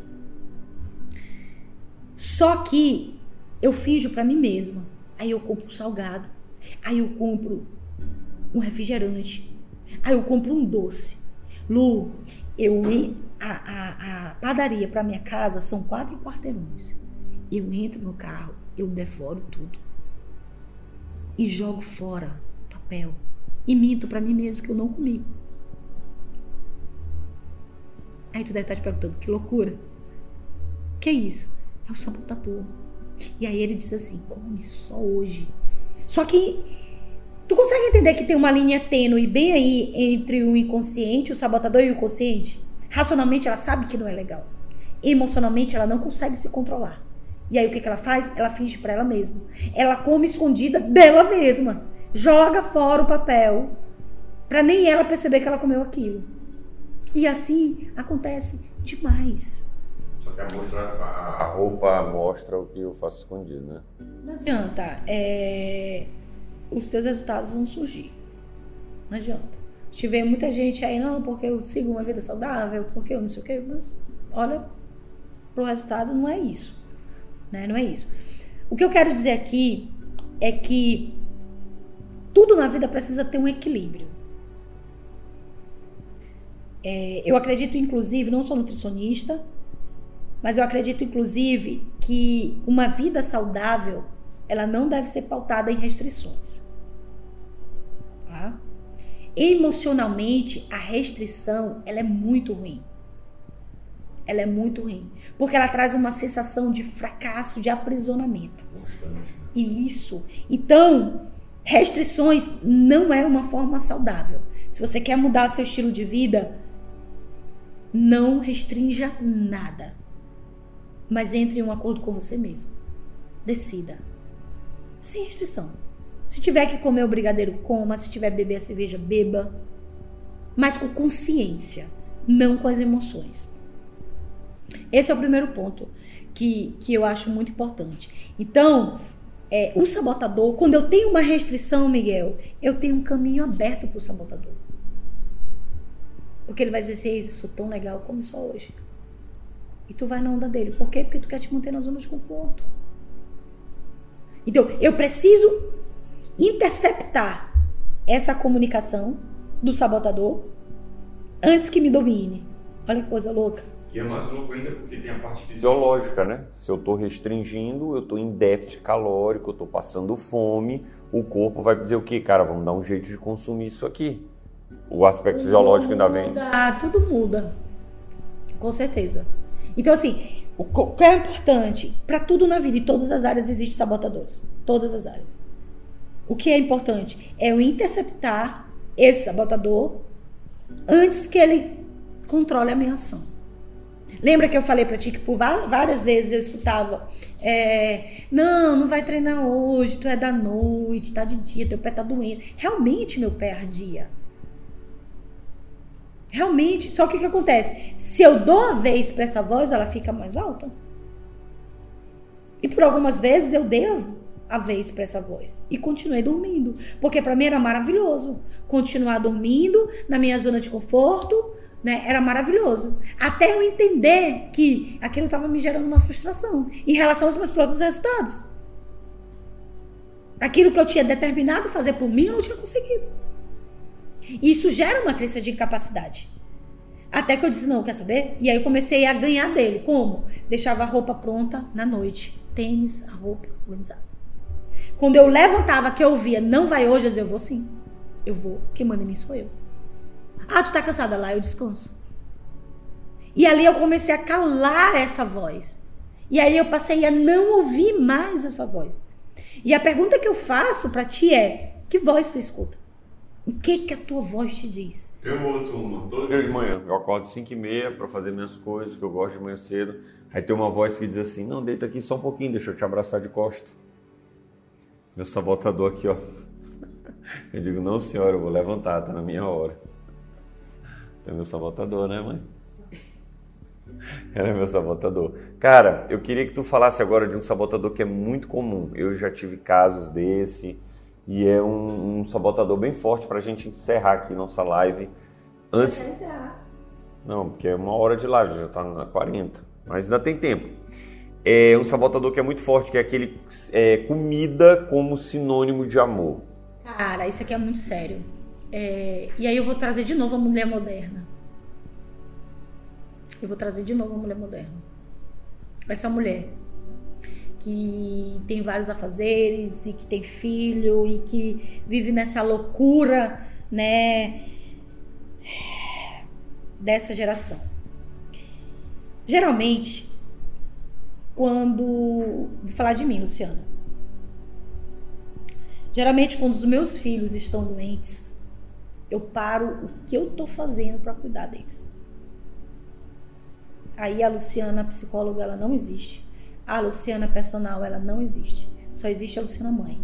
Só que eu finjo pra mim mesma. Aí eu compro um salgado. Aí eu compro um refrigerante. Aí eu compro um doce. Lu, eu a, a, a padaria para minha casa são quatro quarteirões. Eu entro no carro, eu devoro tudo. E jogo fora papel. E minto para mim mesmo que eu não comi. Aí tu deve estar te perguntando, que loucura. Que é isso? É o sabotador. E aí ele diz assim, come só hoje. Só que tu consegue entender que tem uma linha tênue bem aí entre o inconsciente, o sabotador e o consciente? Racionalmente ela sabe que não é legal. Emocionalmente ela não consegue se controlar. E aí o que, que ela faz? Ela finge para ela mesma. Ela come escondida dela mesma. Joga fora o papel. Pra nem ela perceber que ela comeu aquilo. E assim acontece demais. Só que a, mostra, a, A roupa mostra o que eu faço escondido, né? Não adianta. é, Os teus resultados vão surgir. Não adianta. Tive muita gente aí, não, porque eu sigo uma vida saudável, porque eu não sei o quê, mas olha, pro resultado não é isso. Né? Não é isso. O que eu quero dizer aqui é que tudo na vida precisa ter um equilíbrio. É, eu acredito, inclusive, não sou nutricionista, mas eu acredito, inclusive, que uma vida saudável ela não deve ser pautada em restrições. Tá? Emocionalmente, a restrição ela é muito ruim. Ela é muito ruim. Porque ela traz uma sensação de fracasso, de aprisionamento. constante. E isso. Então, restrições não é uma forma saudável. Se você quer mudar seu estilo de vida, não restrinja nada. Mas entre em um acordo com você mesmo. Decida. Sem restrição. Se tiver que comer o brigadeiro, coma. Se tiver que beber a cerveja, beba. Mas com consciência, não com as emoções. Esse é o primeiro ponto que, que eu acho muito importante. Então, é, o sabotador, quando eu tenho uma restrição, Miguel, eu tenho um caminho aberto para o sabotador. Porque ele vai dizer assim, "Ei, sou tão legal, come só hoje. E tu vai na onda dele. Por quê? Porque tu quer te manter na zona de conforto. Então, eu preciso interceptar essa comunicação do sabotador antes que me domine. Olha que coisa louca. E é mais louco ainda porque tem a parte fisiológica. Né? Se eu tô restringindo, eu tô em déficit calórico, eu tô passando fome, o corpo vai dizer o quê? Cara, vamos dar um jeito de consumir isso aqui. O aspecto fisiológico ainda vem. Ah, tudo muda. Com certeza. Então, assim, o que é importante? Para tudo na vida, em todas as áreas existem sabotadores. Todas as áreas. O que é importante é eu interceptar esse sabotador antes que ele controle a minha ação. Lembra que eu falei pra ti que por várias vezes eu escutava: é, Não, não vai treinar hoje, tu é da noite, tá de dia, teu pé tá doendo. Realmente meu pé ardia. Realmente. Só que o que acontece? Se eu dou a vez pra essa voz, ela fica mais alta. E por algumas vezes eu dei a, vez pra essa voz. E continuei dormindo. Porque pra mim era maravilhoso. Continuar dormindo na minha zona de conforto, né? Era maravilhoso. Até eu entender que aquilo estava me gerando uma frustração em relação aos meus próprios resultados. Aquilo que eu tinha determinado fazer por mim, eu não tinha conseguido. E isso gera uma crença de incapacidade. Até que eu disse, não, quer saber? E aí eu comecei a ganhar dele. Como? Deixava a roupa pronta na noite. Tênis, a roupa organizada. Quando eu levantava, que eu via, não vai hoje, eu dizia, eu vou sim. Eu vou. Quem manda em mim sou eu. Ah, tu tá cansada? Lá eu descanso. E ali eu comecei a calar essa voz. E aí eu passei a não ouvir mais essa voz. E a pergunta que eu faço pra ti é: que voz tu escuta? O que que a tua voz te diz? Eu ouço uma todo Eu de manhã, eu acordo 5 e meia para fazer minhas coisas, que eu gosto de manhã cedo. Aí tem uma voz que diz assim, não, deita aqui só um pouquinho, deixa eu te abraçar de costa. Meu sabotador aqui, ó. (laughs) Eu digo, não, senhora, eu vou levantar, tá na minha hora. É meu sabotador, né, mãe? Ela é meu sabotador. Cara, eu queria que tu falasse agora de um sabotador que é muito comum. Eu já tive casos desse e é um, um sabotador bem forte pra gente encerrar aqui nossa live. Antes. Não, porque é uma hora de live, já tá na 40. Mas ainda tem tempo. É um sabotador que é muito forte, que é aquele é, comida como sinônimo de amor. Cara, isso aqui é muito sério. É, e aí eu vou trazer de novo a mulher moderna. Eu vou trazer de novo a mulher moderna. Essa mulher que tem vários afazeres e que tem filho e que vive nessa loucura, né, dessa geração. Geralmente, quando vou falar de mim, Luciana. Geralmente, quando os meus filhos estão doentes, eu paro o que eu tô fazendo para cuidar deles. Aí a Luciana, a psicóloga, ela não existe. A Luciana personal, ela não existe. Só existe a Luciana mãe.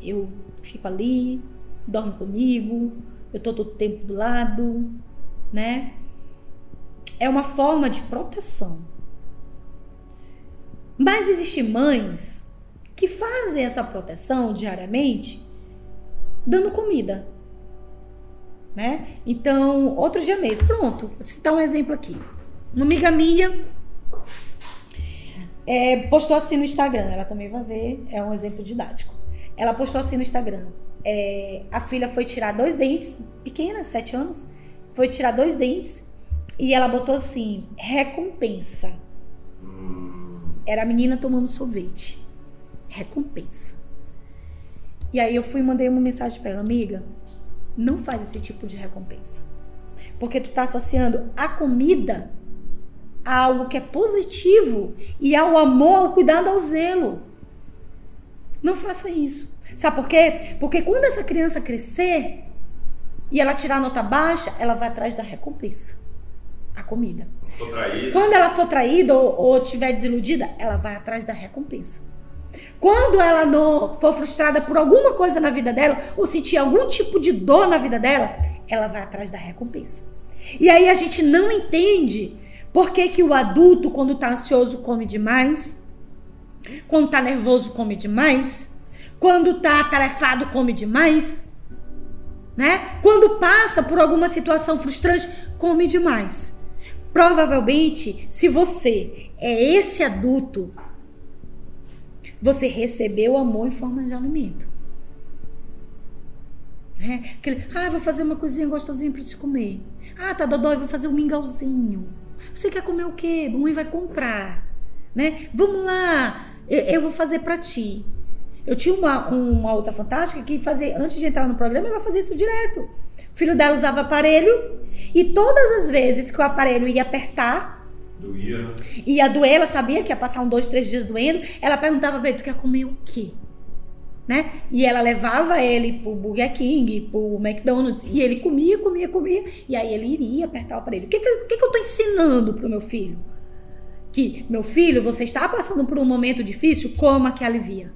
Eu fico ali, dorme comigo, eu tô todo tempo do lado, né? É uma forma de proteção. Mas existem mães que fazem essa proteção diariamente dando comida. Né? Então, outro dia mesmo, pronto, vou te citar um exemplo aqui. Uma amiga minha é, postou assim no Instagram, ela também vai ver, é um exemplo didático. Ela postou assim no Instagram: é, a filha foi tirar dois dentes, pequena, sete anos, foi tirar dois dentes e ela botou assim: recompensa. Era a menina tomando sorvete. Recompensa. E aí eu fui e mandei uma mensagem para ela, amiga, não faz esse tipo de recompensa. Porque tu tá associando a comida a algo que é positivo e ao amor, ao cuidado, ao zelo. Não faça isso. Sabe por quê? Porque quando essa criança crescer e ela tirar nota baixa, ela vai atrás da recompensa. A comida. Quando ela for traída ou, ou tiver desiludida, ela vai atrás da recompensa. Quando ela não for frustrada por alguma coisa na vida dela, ou sentir algum tipo de dor na vida dela, ela vai atrás da recompensa. E aí a gente não entende por que, que o adulto, quando tá ansioso, come demais, quando tá nervoso, come demais, quando tá atarefado, come demais, né? Quando passa por alguma situação frustrante, come demais. Provavelmente, se você é esse adulto você recebeu amor em forma de alimento. É, aquele, ah, vou fazer uma coisinha gostosinha para te comer. Ah, tá dodói, vou fazer um mingauzinho. Você quer comer o quê? Mãe vai comprar, né? Vamos lá, eu, eu vou fazer para ti. Eu tinha uma, uma outra fantástica que fazia, antes de entrar no programa, ela fazia isso direto. O filho dela usava aparelho e todas as vezes que o aparelho ia apertar, Doía, né? Ia doer, ela sabia que ia passar um, dois, três dias doendo. Ela perguntava pra ele, tu quer comer o quê? Né? E ela levava ele pro Burger King, pro McDonald's, e ele comia, comia, comia, e aí ele iria apertar o aparelho. O que, que, que, que eu tô ensinando pro meu filho? Que, meu filho, você está passando por um momento difícil, coma que alivia.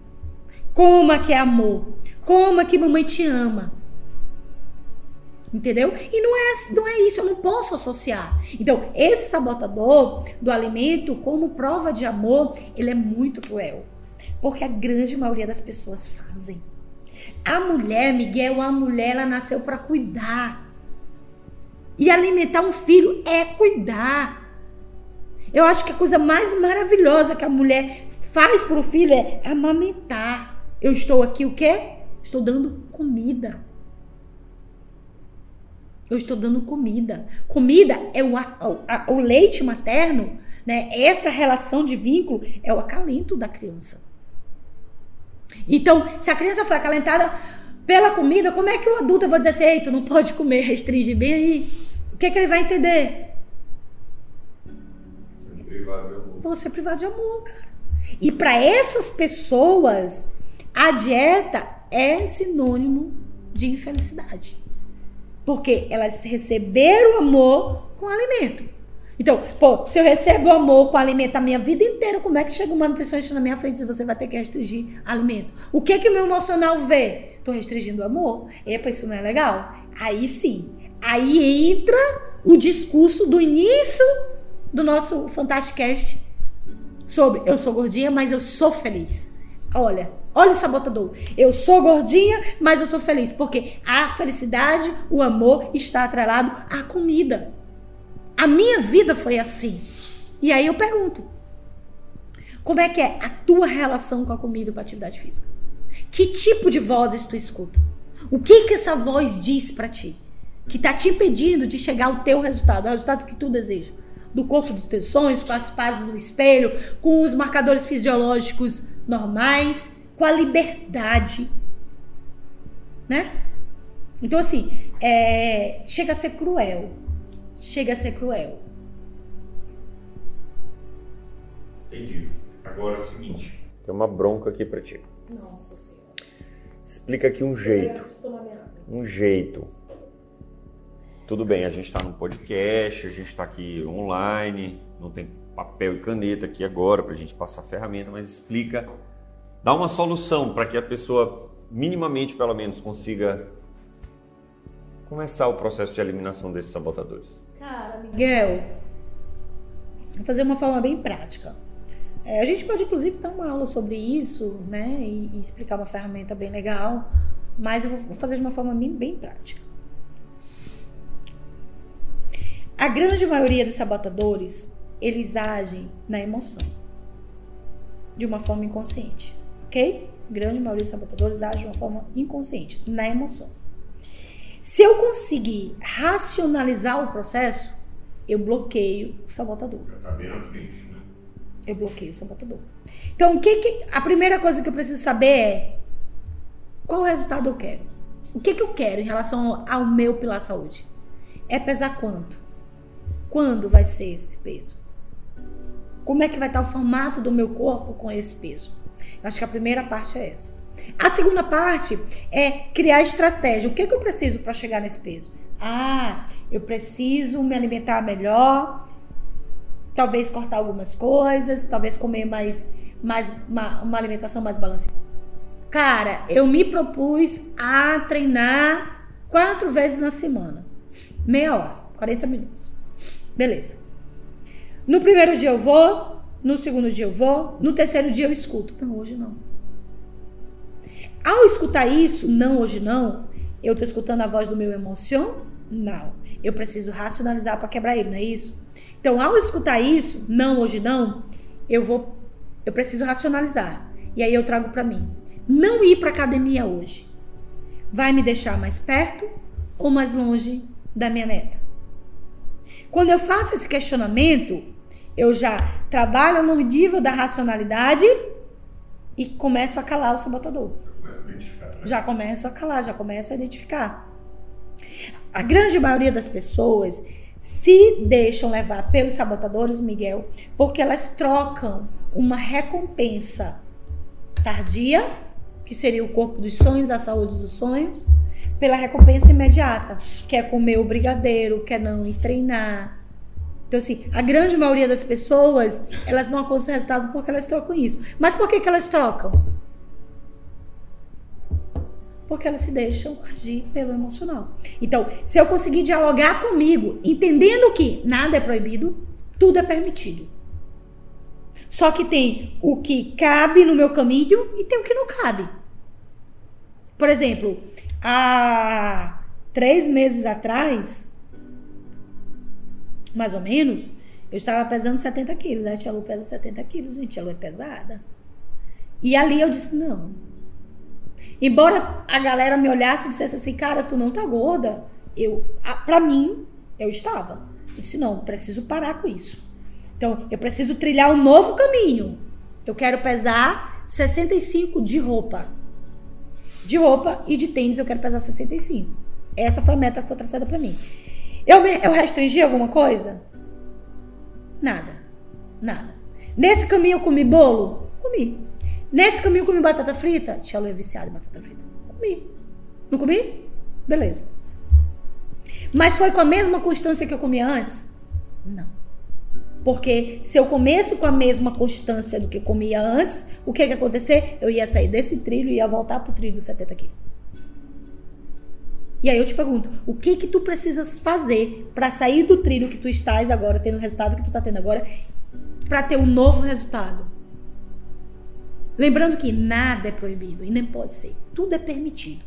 Coma que é amor. Coma que mamãe te ama. Entendeu? E não é, não é isso, eu não posso associar. Então, esse sabotador do alimento, como prova de amor, ele é muito cruel. Porque a grande maioria das pessoas fazem. A mulher, Miguel, a mulher, ela nasceu para cuidar. E alimentar um filho é cuidar. Eu acho que a coisa mais maravilhosa que a mulher faz para o filho é amamentar. Eu estou aqui o quê? Estou dando comida. Eu estou dando comida. Comida é o, o, leite materno, né? Essa relação de vínculo é o acalento da criança. Então, se a criança foi acalentada pela comida, como é que o adulto vai dizer assim, Ei, tu não pode comer, restringe bem aí? O que, é que ele vai entender? Vou ser privado de amor, cara. E para essas pessoas, a dieta é sinônimo de infelicidade. Porque elas receberam amor com alimento. Então, pô, se eu recebo amor com alimento a minha vida inteira, como é que chega uma nutricionista na minha frente e você vai ter que restringir alimento? O que que o meu emocional vê? Tô restringindo amor? Epa, isso não é legal? Aí sim. Aí entra o discurso do início do nosso Fantasticast sobre eu sou gordinha, mas eu sou feliz. Olha, olha o sabotador. Eu sou gordinha, mas eu sou feliz. Porque a felicidade, o amor está atrelado à comida. A minha vida foi assim. E aí eu pergunto: como é que é a tua relação com a comida e com a atividade física? Que tipo de vozes tu escuta? O que que essa voz diz para ti? Que tá te impedindo de chegar ao teu resultado, ao resultado que tu deseja. Do corpo dos teus sonhos, com as pazes do espelho, com os marcadores fisiológicos normais, com a liberdade. Né? Então, assim, é, chega a ser cruel. Chega a ser cruel. Entendi. Agora é o seguinte. Tem uma bronca aqui pra ti. Nossa Senhora. Explica aqui um jeito. Um jeito. Tudo bem, a gente está num podcast, a gente está aqui online, não tem papel e caneta aqui agora para a gente passar a ferramenta, mas explica, dá uma solução para que a pessoa minimamente, pelo menos, consiga começar o processo de eliminação desses sabotadores. Cara, Miguel, vou fazer uma forma bem prática. É, a gente pode, inclusive, dar uma aula sobre isso, né? E, e explicar uma ferramenta bem legal, mas eu vou fazer de uma forma bem, bem prática. A grande maioria dos sabotadores, eles agem na emoção. De uma forma inconsciente, ok? A grande maioria dos sabotadores agem de uma forma inconsciente, na emoção. Se eu conseguir racionalizar o processo, eu bloqueio o sabotador. Já tá bem na frente, né? Eu bloqueio o sabotador. Então, o que, que a primeira coisa que eu preciso saber é qual resultado eu quero? O que, que eu quero em relação ao meu pilar saúde? É pesar quanto? Quando vai ser esse peso? Como é que vai estar o formato do meu corpo com esse peso? Eu acho que a primeira parte é essa. A segunda parte é criar estratégia. O que, que eu preciso para chegar nesse peso? Ah, eu preciso me alimentar melhor, talvez cortar algumas coisas, talvez comer mais, mais uma, uma alimentação mais balanceada. Cara, eu me propus a treinar quatro vezes na semana. Meia hora, 40 minutos. Beleza. No primeiro dia eu vou, no segundo dia eu vou, no terceiro dia eu escuto. Não, hoje não. Ao escutar isso, não, hoje não, eu tô escutando a voz do meu emocional. Eu preciso racionalizar para quebrar ele, não é isso? Então, ao escutar isso, não, hoje não, eu vou, eu preciso racionalizar. E aí eu trago para mim. Não ir para academia hoje vai me deixar mais perto ou mais longe da minha meta? Quando eu faço esse questionamento, eu já trabalho no nível da racionalidade e começo a calar o sabotador. Né? Já começo a calar, já começo a identificar. A grande maioria das pessoas se deixam levar pelos sabotadores, Miguel, porque elas trocam uma recompensa tardia, que seria o corpo dos sonhos, a saúde dos sonhos, pela recompensa imediata, que é comer o brigadeiro, que é não ir treinar. Então, assim, a grande maioria das pessoas, elas não alcançam resultado porque elas trocam isso. Mas por que, que elas trocam? Porque elas se deixam agir pelo emocional. Então, se eu conseguir dialogar comigo, entendendo que nada é proibido, tudo é permitido. Só que tem o que cabe no meu caminho e tem o que não cabe. Por exemplo, há três meses atrás, mais ou menos, eu estava pesando 70 quilos. A tia Lu pesa 70 quilos, gente. A tia Lu é pesada. E ali eu disse, não. Embora a galera me olhasse e dissesse assim, cara, tu não tá gorda. Eu, a- pra mim, eu estava. Eu disse, não, preciso parar com isso. Então, eu preciso trilhar um novo caminho. Eu quero pesar 65 de roupa. De roupa e de tênis eu quero pesar 65. Essa foi a meta que foi traçada pra mim. Eu, me, eu restringi alguma coisa? Nada. Nada. Nesse caminho eu comi bolo? Comi. Nesse caminho eu comi batata frita? Tia Lu é viciada em batata frita. Comi. Não comi? Beleza. Mas foi com a mesma constância que eu comia antes? Não. Porque se eu começo com a mesma constância do que comia antes, o que, que ia acontecer? Eu ia sair desse trilho e ia voltar pro trilho dos 70 quilos. E aí eu te pergunto, o que que tu precisas fazer para sair do trilho que tu estás agora, tendo o resultado que tu tá tendo agora, para ter um novo resultado? Lembrando que nada é proibido e nem pode ser. Tudo é permitido.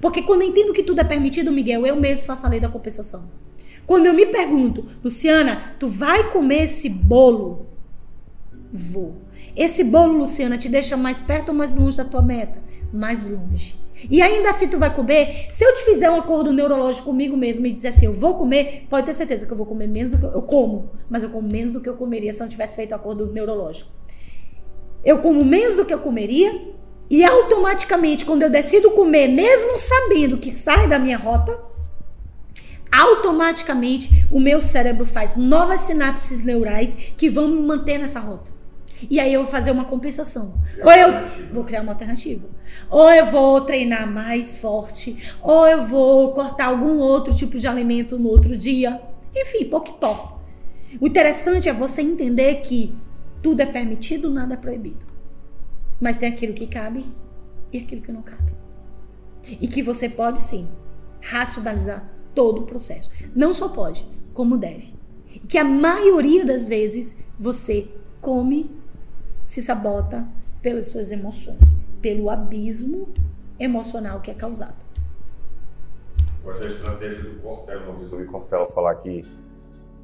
Porque quando eu entendo que tudo é permitido, Miguel, eu mesmo faço a lei da compensação. Quando eu me pergunto, Luciana, tu vai comer esse bolo? Vou. Esse bolo, Luciana, te deixa mais perto ou mais longe da tua meta? Mais longe. E ainda assim tu vai comer. Se eu te fizer um acordo neurológico comigo mesmo e dizer assim, eu vou comer, pode ter certeza que eu vou comer menos do que eu, eu como, mas eu como menos do que eu comeria se eu não tivesse feito o acordo neurológico. Eu como menos do que eu comeria e automaticamente quando eu decido comer, mesmo sabendo que sai da minha rota, automaticamente o meu cérebro faz novas sinapses neurais que vão me manter nessa rota. E aí eu vou fazer uma compensação. Ou eu vou criar uma alternativa. Ou eu vou treinar mais forte, ou eu vou cortar algum outro tipo de alimento no outro dia. Enfim, pouco importa. O interessante é você entender que tudo é permitido, nada é proibido. Mas tem aquilo que cabe e aquilo que não cabe. E que você pode sim racionalizar todo o processo. Não só pode, como deve. E que a maioria das vezes você come, se sabota pelas suas emoções, pelo abismo emocional que é causado. Gosto da estratégia do Cortella, uma vez eu ouvi Cortella falar que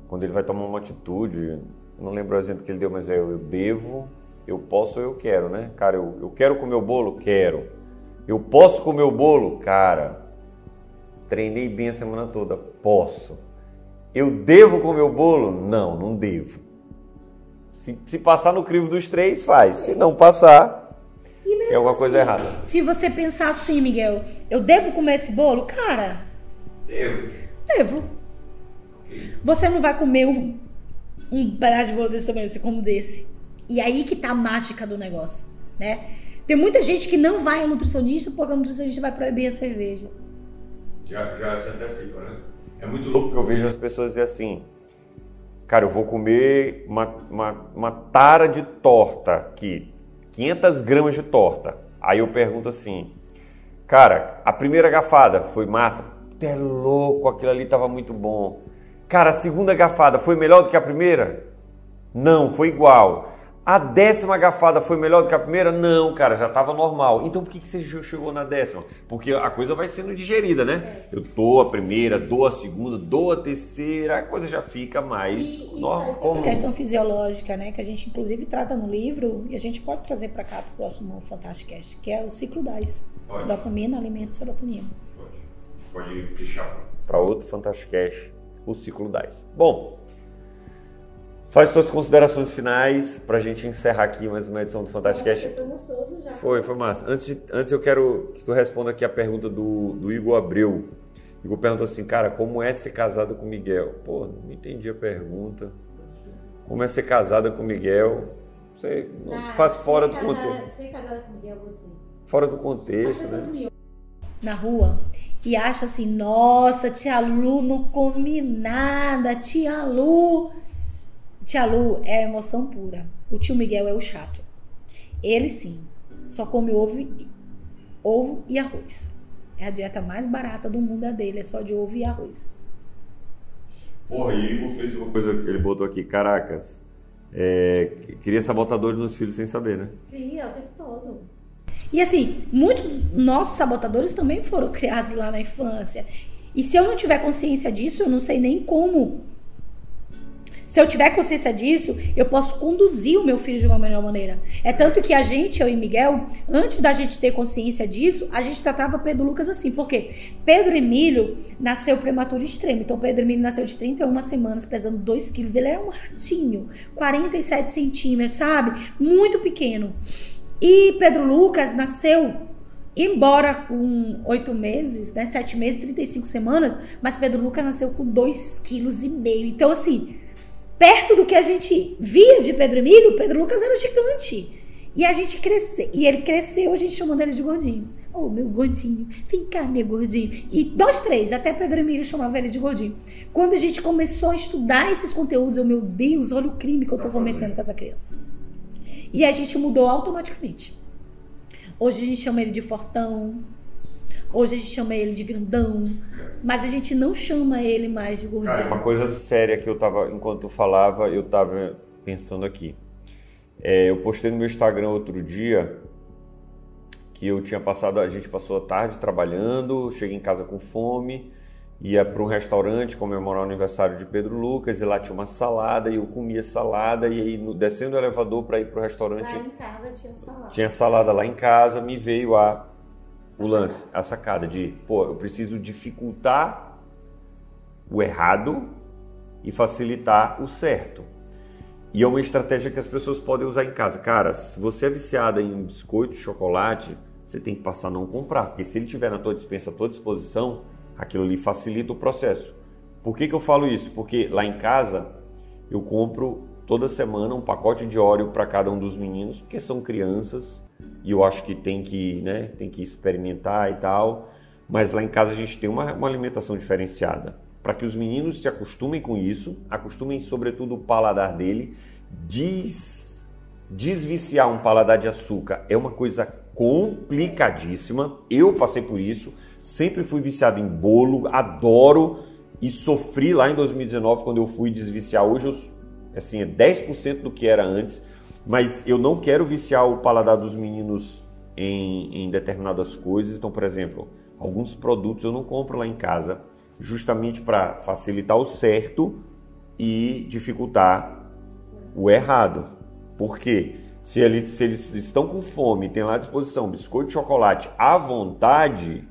quando ele vai tomar uma atitude, não lembro o exemplo que ele deu, mas é eu devo, eu posso ou eu quero, né? Cara, eu, eu quero comer o bolo? Quero. Eu posso comer o bolo? Cara, Treinei bem a semana toda. Posso. Eu devo comer o bolo? Não, não devo. Se, se passar no crivo dos três, faz. Se não passar, é alguma coisa assim, errada. Se você pensar assim, Miguel, eu devo comer esse bolo? Cara. Devo. Devo. Você não vai comer um, um pedaço de bolo desse tamanho, você come desse. E aí que tá a mágica do negócio, né? Tem muita gente que não vai ao nutricionista porque o nutricionista vai proibir a cerveja. Já, já se antecipa, né? É muito louco que eu vejo as pessoas dizer assim, cara, eu vou comer uma, uma, uma tara de torta aqui, 500 gramas de torta. Aí eu pergunto assim, cara, a primeira gafada foi massa? Tu é louco, aquilo ali tava muito bom. Cara, a segunda gafada foi melhor do que a primeira? Não, foi igual. A décima gafada foi melhor do que a primeira? Não, cara, já estava normal. Então por que, que você chegou na décima? Porque a coisa vai sendo digerida, né? Eu dou a primeira, dou a segunda, dou a terceira, a coisa já fica mais e, normal. Isso é uma questão fisiológica, né? Que a gente inclusive trata no livro e a gente pode trazer para cá para o próximo Fantasticast, que é o ciclo DAS. Pode. Dopamina, alimento, serotonina. Pode. Pode fechar. Para outro Fantasticast, o ciclo DAS. Bom, Faz suas considerações finais para a gente encerrar aqui mais uma edição do Fantástico Cast. Foi, foi massa. Antes, de, antes eu quero que tu responda aqui a pergunta do, do Igor Abreu. Igor perguntou assim, cara, como é ser casado com Miguel? Pô, não entendi a pergunta. Como é ser casada com Miguel? Você não, não faz fora do contexto. Ser casada com Miguel, você. Fora do contexto, né? Na rua e acha assim, nossa, tia Lu não come nada, tia Lu Tia Lu é emoção pura. O tio Miguel é o chato. Ele sim, só come ovo e, ovo e arroz. É a dieta mais barata do mundo é dele, é só de ovo e arroz. Porra, e Igor fez uma coisa que ele botou aqui, caracas. É, queria sabotadores nos filhos sem saber, né? Queria, o tempo todo. E assim, muitos nossos sabotadores também foram (laughs) criados lá na infância. E se eu não tiver consciência disso, eu não sei nem como se eu tiver consciência disso, eu posso conduzir o meu filho de uma melhor maneira. É tanto que a gente, eu e Miguel, antes da gente ter consciência disso, a gente tratava Pedro Lucas assim. Por quê? Pedro Emílio nasceu prematuro extremo. Então, Pedro Emílio nasceu de 31 semanas, pesando 2 quilos. Ele é um ratinho, 47 centímetros, sabe? Muito pequeno. E Pedro Lucas nasceu embora com oito meses, né, sete meses, 35 semanas, mas Pedro Lucas nasceu com dois quilos e meio. Então, assim, perto do que a gente via de Pedro Emílio, Pedro Lucas era gigante. E a gente cresceu. E ele cresceu, a gente chamando ele de gordinho. Oh, meu gordinho, vem cá, meu gordinho. E nós três, até Pedro Emílio chamava ele de gordinho. Quando a gente começou a estudar esses conteúdos, eu, meu Deus, olha o crime que eu tô cometendo com essa criança. E a gente mudou automaticamente. Hoje a gente chama ele de fortão. Hoje a gente chama ele de grandão. Mas a gente não chama ele mais de gordinho. Cara, uma coisa séria que eu tava, enquanto eu falava, eu tava pensando aqui. É, eu postei no meu Instagram outro dia que eu tinha passado, a gente passou a tarde trabalhando, cheguei em casa com fome, ia para um restaurante comemorar o aniversário de Pedro Lucas e lá tinha uma salada e eu comia salada e aí no, descendo o elevador para ir para o restaurante Lá em casa tinha salada. tinha salada lá em casa, me veio a o lance, a sacada de, pô, eu preciso dificultar o errado e facilitar o certo. E é uma estratégia que as pessoas podem usar em casa. Cara, se você é viciada em biscoito, chocolate, você tem que passar a não comprar, porque se ele tiver na tua dispensa à tua disposição, aquilo ali facilita o processo. Por que, que eu falo isso? Porque lá em casa eu compro toda semana um pacote de óleo para cada um dos meninos, porque são crianças e eu acho que tem que, né, tem que experimentar e tal. Mas lá em casa a gente tem uma, uma alimentação diferenciada para que os meninos se acostumem com isso, acostumem sobretudo o paladar dele. Diz, desviciar um paladar de açúcar é uma coisa complicadíssima. Eu passei por isso, sempre fui viciado em bolo, adoro e sofri lá em 2019 quando eu fui desviciar. Hoje eu, assim, é 10% do que era antes, mas eu não quero viciar o paladar dos meninos em, em determinadas coisas. Então, por exemplo, alguns produtos eu não compro lá em casa, justamente para facilitar o certo e dificultar o errado. Por quê? Se eles, se eles estão com fome, tem lá à disposição biscoito de chocolate à vontade,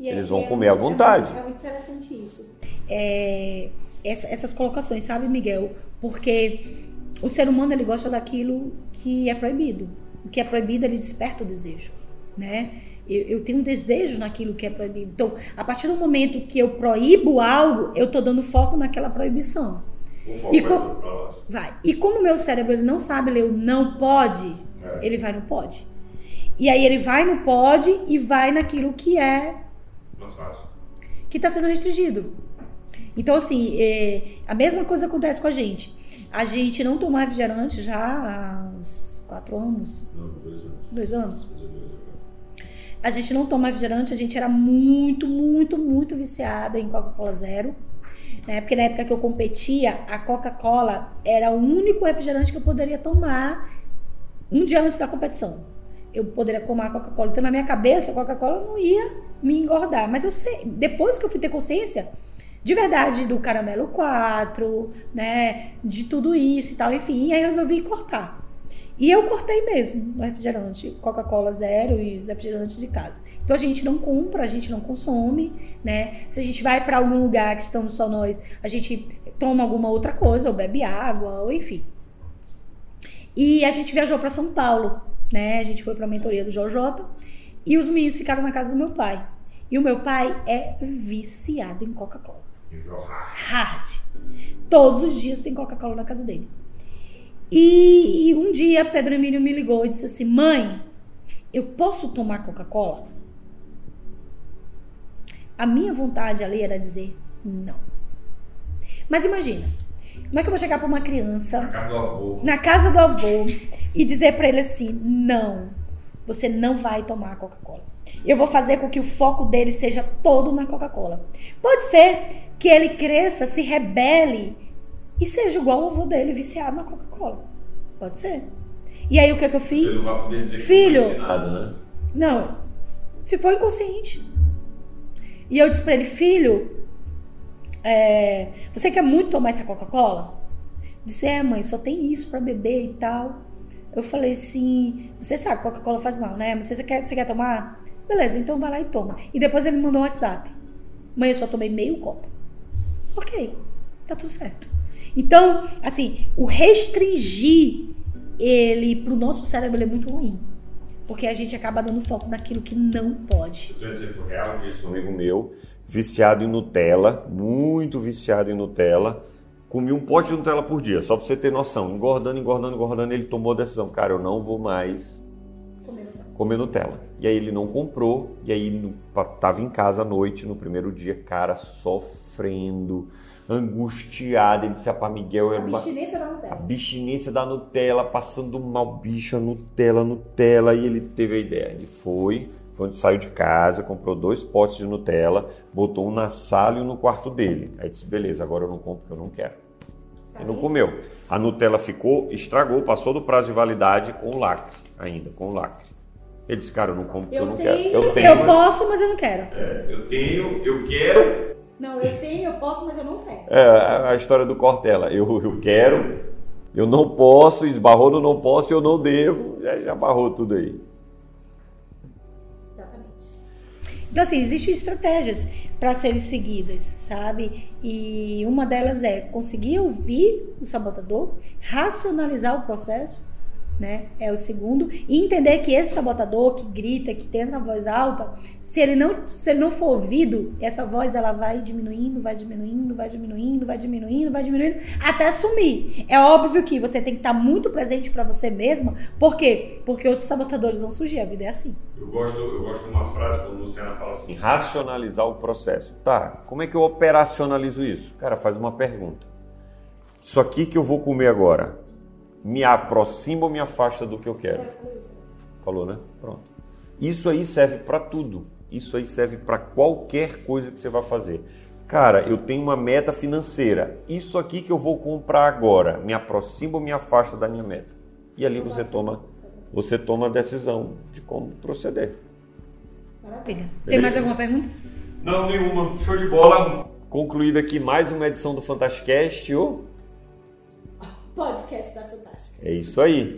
aí, Eles vão é comer à muito- vontade. É muito, é muito interessante isso. É, essa- essas colocações, sabe, Miguel? Porque o ser humano ele gosta daquilo que é proibido. O que é proibido ele desperta o desejo, né? Eu, eu tenho um desejo naquilo que é proibido. Então, a partir do momento que eu proíbo algo, eu tô dando foco naquela proibição. O foco E vai com-. Vai. E como o meu cérebro ele não sabe ler o não pode, É. ele vai no pode. E aí ele vai no pode e vai naquilo que é Mais fácil. que está sendo restringido. Então, assim, é, a mesma coisa acontece com a gente. A gente não toma refrigerante já há uns quatro anos, Não, dois anos. dois anos. Dois agora. A gente não toma refrigerante, a gente era muito, muito, muito viciada em Coca-Cola Zero. Né? Porque na época que eu competia, a Coca-Cola era o único refrigerante que eu poderia tomar um dia antes da competição. Eu poderia tomar Coca-Cola. Então, na minha cabeça, a Coca-Cola não ia me engordar. Mas eu sei, depois que eu fui ter consciência, de verdade, do caramelo 4, né? De tudo isso e tal, enfim, aí eu resolvi cortar. E eu cortei mesmo o refrigerante, Coca-Cola zero e os refrigerantes de casa. Então a gente não compra, a gente não consome, né? Se a gente vai para algum lugar que estamos só nós, a gente toma alguma outra coisa, ou bebe água, ou enfim. E a gente viajou para São Paulo, né? A gente foi para a mentoria do JJ e os meninos ficaram na casa do meu pai. E o meu pai é viciado em Coca-Cola Hard. hard. Todos os dias tem Coca-Cola na casa dele. E, e um dia Pedro Emílio me ligou e disse assim: Mãe, eu posso tomar Coca-Cola? A minha vontade ali era dizer não. Mas imagina, como é que eu vou chegar para uma criança Na casa do avô. na casa do avô e dizer para ele assim: não, você não vai tomar Coca-Cola. Eu vou fazer com que o foco dele seja todo na Coca-Cola. Pode ser que ele cresça, se rebele e seja igual o avô dele, viciado na Coca-Cola. Pode ser. E aí o que, que eu fiz? Filho. foi ensinado, né? Não, se for inconsciente. E eu disse pra ele, filho, é, você quer muito tomar essa Coca-Cola? Disse, é mãe, só tem isso pra beber e tal. Eu falei assim, você sabe, Coca-Cola faz mal, né? Mas você quer, você quer tomar? Beleza, então vai lá e toma. E depois ele me mandou um WhatsApp. Mãe, eu só tomei meio copo. Ok, tá tudo certo. Então, assim, o restringir ele pro nosso cérebro ele é muito ruim. Porque a gente acaba dando foco naquilo que não pode. Eu tô exemplo real disso. um amigo meu, viciado em Nutella, muito viciado em Nutella. Comia um pote de Nutella por dia, só pra você ter noção. Engordando, engordando, engordando, ele tomou a decisão. Cara, eu não vou mais comer Nutella. E aí ele não comprou, e aí no, tava em casa à noite, no primeiro dia, cara, sofrendo, angustiado. Ele disse para Miguel... A bichinência da Nutella. A bichinência da Nutella, passando mal, bicha, Nutella, Nutella. E ele teve a ideia. Ele foi, foi saiu de casa, comprou dois potes de Nutella, botou um na sala e um no quarto dele. Aí disse, beleza, agora eu não compro porque eu não quero. Tá ele não comeu. A Nutella ficou, estragou, passou do prazo de validade com lacre ainda, com lacre. Ele disse, cara, eu não compro, eu, eu não tenho, quero. Eu tenho. Eu mas... posso, mas eu não quero. É, eu tenho, eu quero. Não, eu tenho, eu posso, mas eu não quero. É, a história do Cortella. Eu, eu quero, eu não posso, esbarrou no não posso, eu não devo. Já, já barrou tudo aí. Exatamente. Então, assim, existem estratégias para serem seguidas, sabe? E uma delas é conseguir ouvir o sabotador, racionalizar o processo né? É o segundo. E entender que esse sabotador que grita, que tem essa voz alta, se ele não, se ele não for ouvido, essa voz ela vai diminuindo, vai diminuindo, vai diminuindo, vai diminuindo, vai diminuindo, até sumir. É óbvio que você tem que estar muito presente para você mesma. Por quê? Porque outros sabotadores vão surgir. A vida é assim. Eu gosto, eu gosto de uma frase quando a Luciana fala assim: racionalizar o processo. Tá, como é que eu operacionalizo isso? Cara, faz uma pergunta. Isso aqui que eu vou comer agora, me aproxima ou me afasta do que eu quero? Falou, né? Pronto. Isso aí serve para tudo. Isso aí serve para qualquer coisa que você vai fazer. Cara, eu tenho uma meta financeira. Isso aqui que eu vou comprar agora, me aproxima ou me afasta da minha meta? E ali você toma, você toma a decisão de como proceder. Maravilha. Tem mais alguma pergunta? Não, nenhuma. Show de bola. Concluída aqui mais uma edição do Fantasticast. Oh podcast da Fantástica. É isso aí.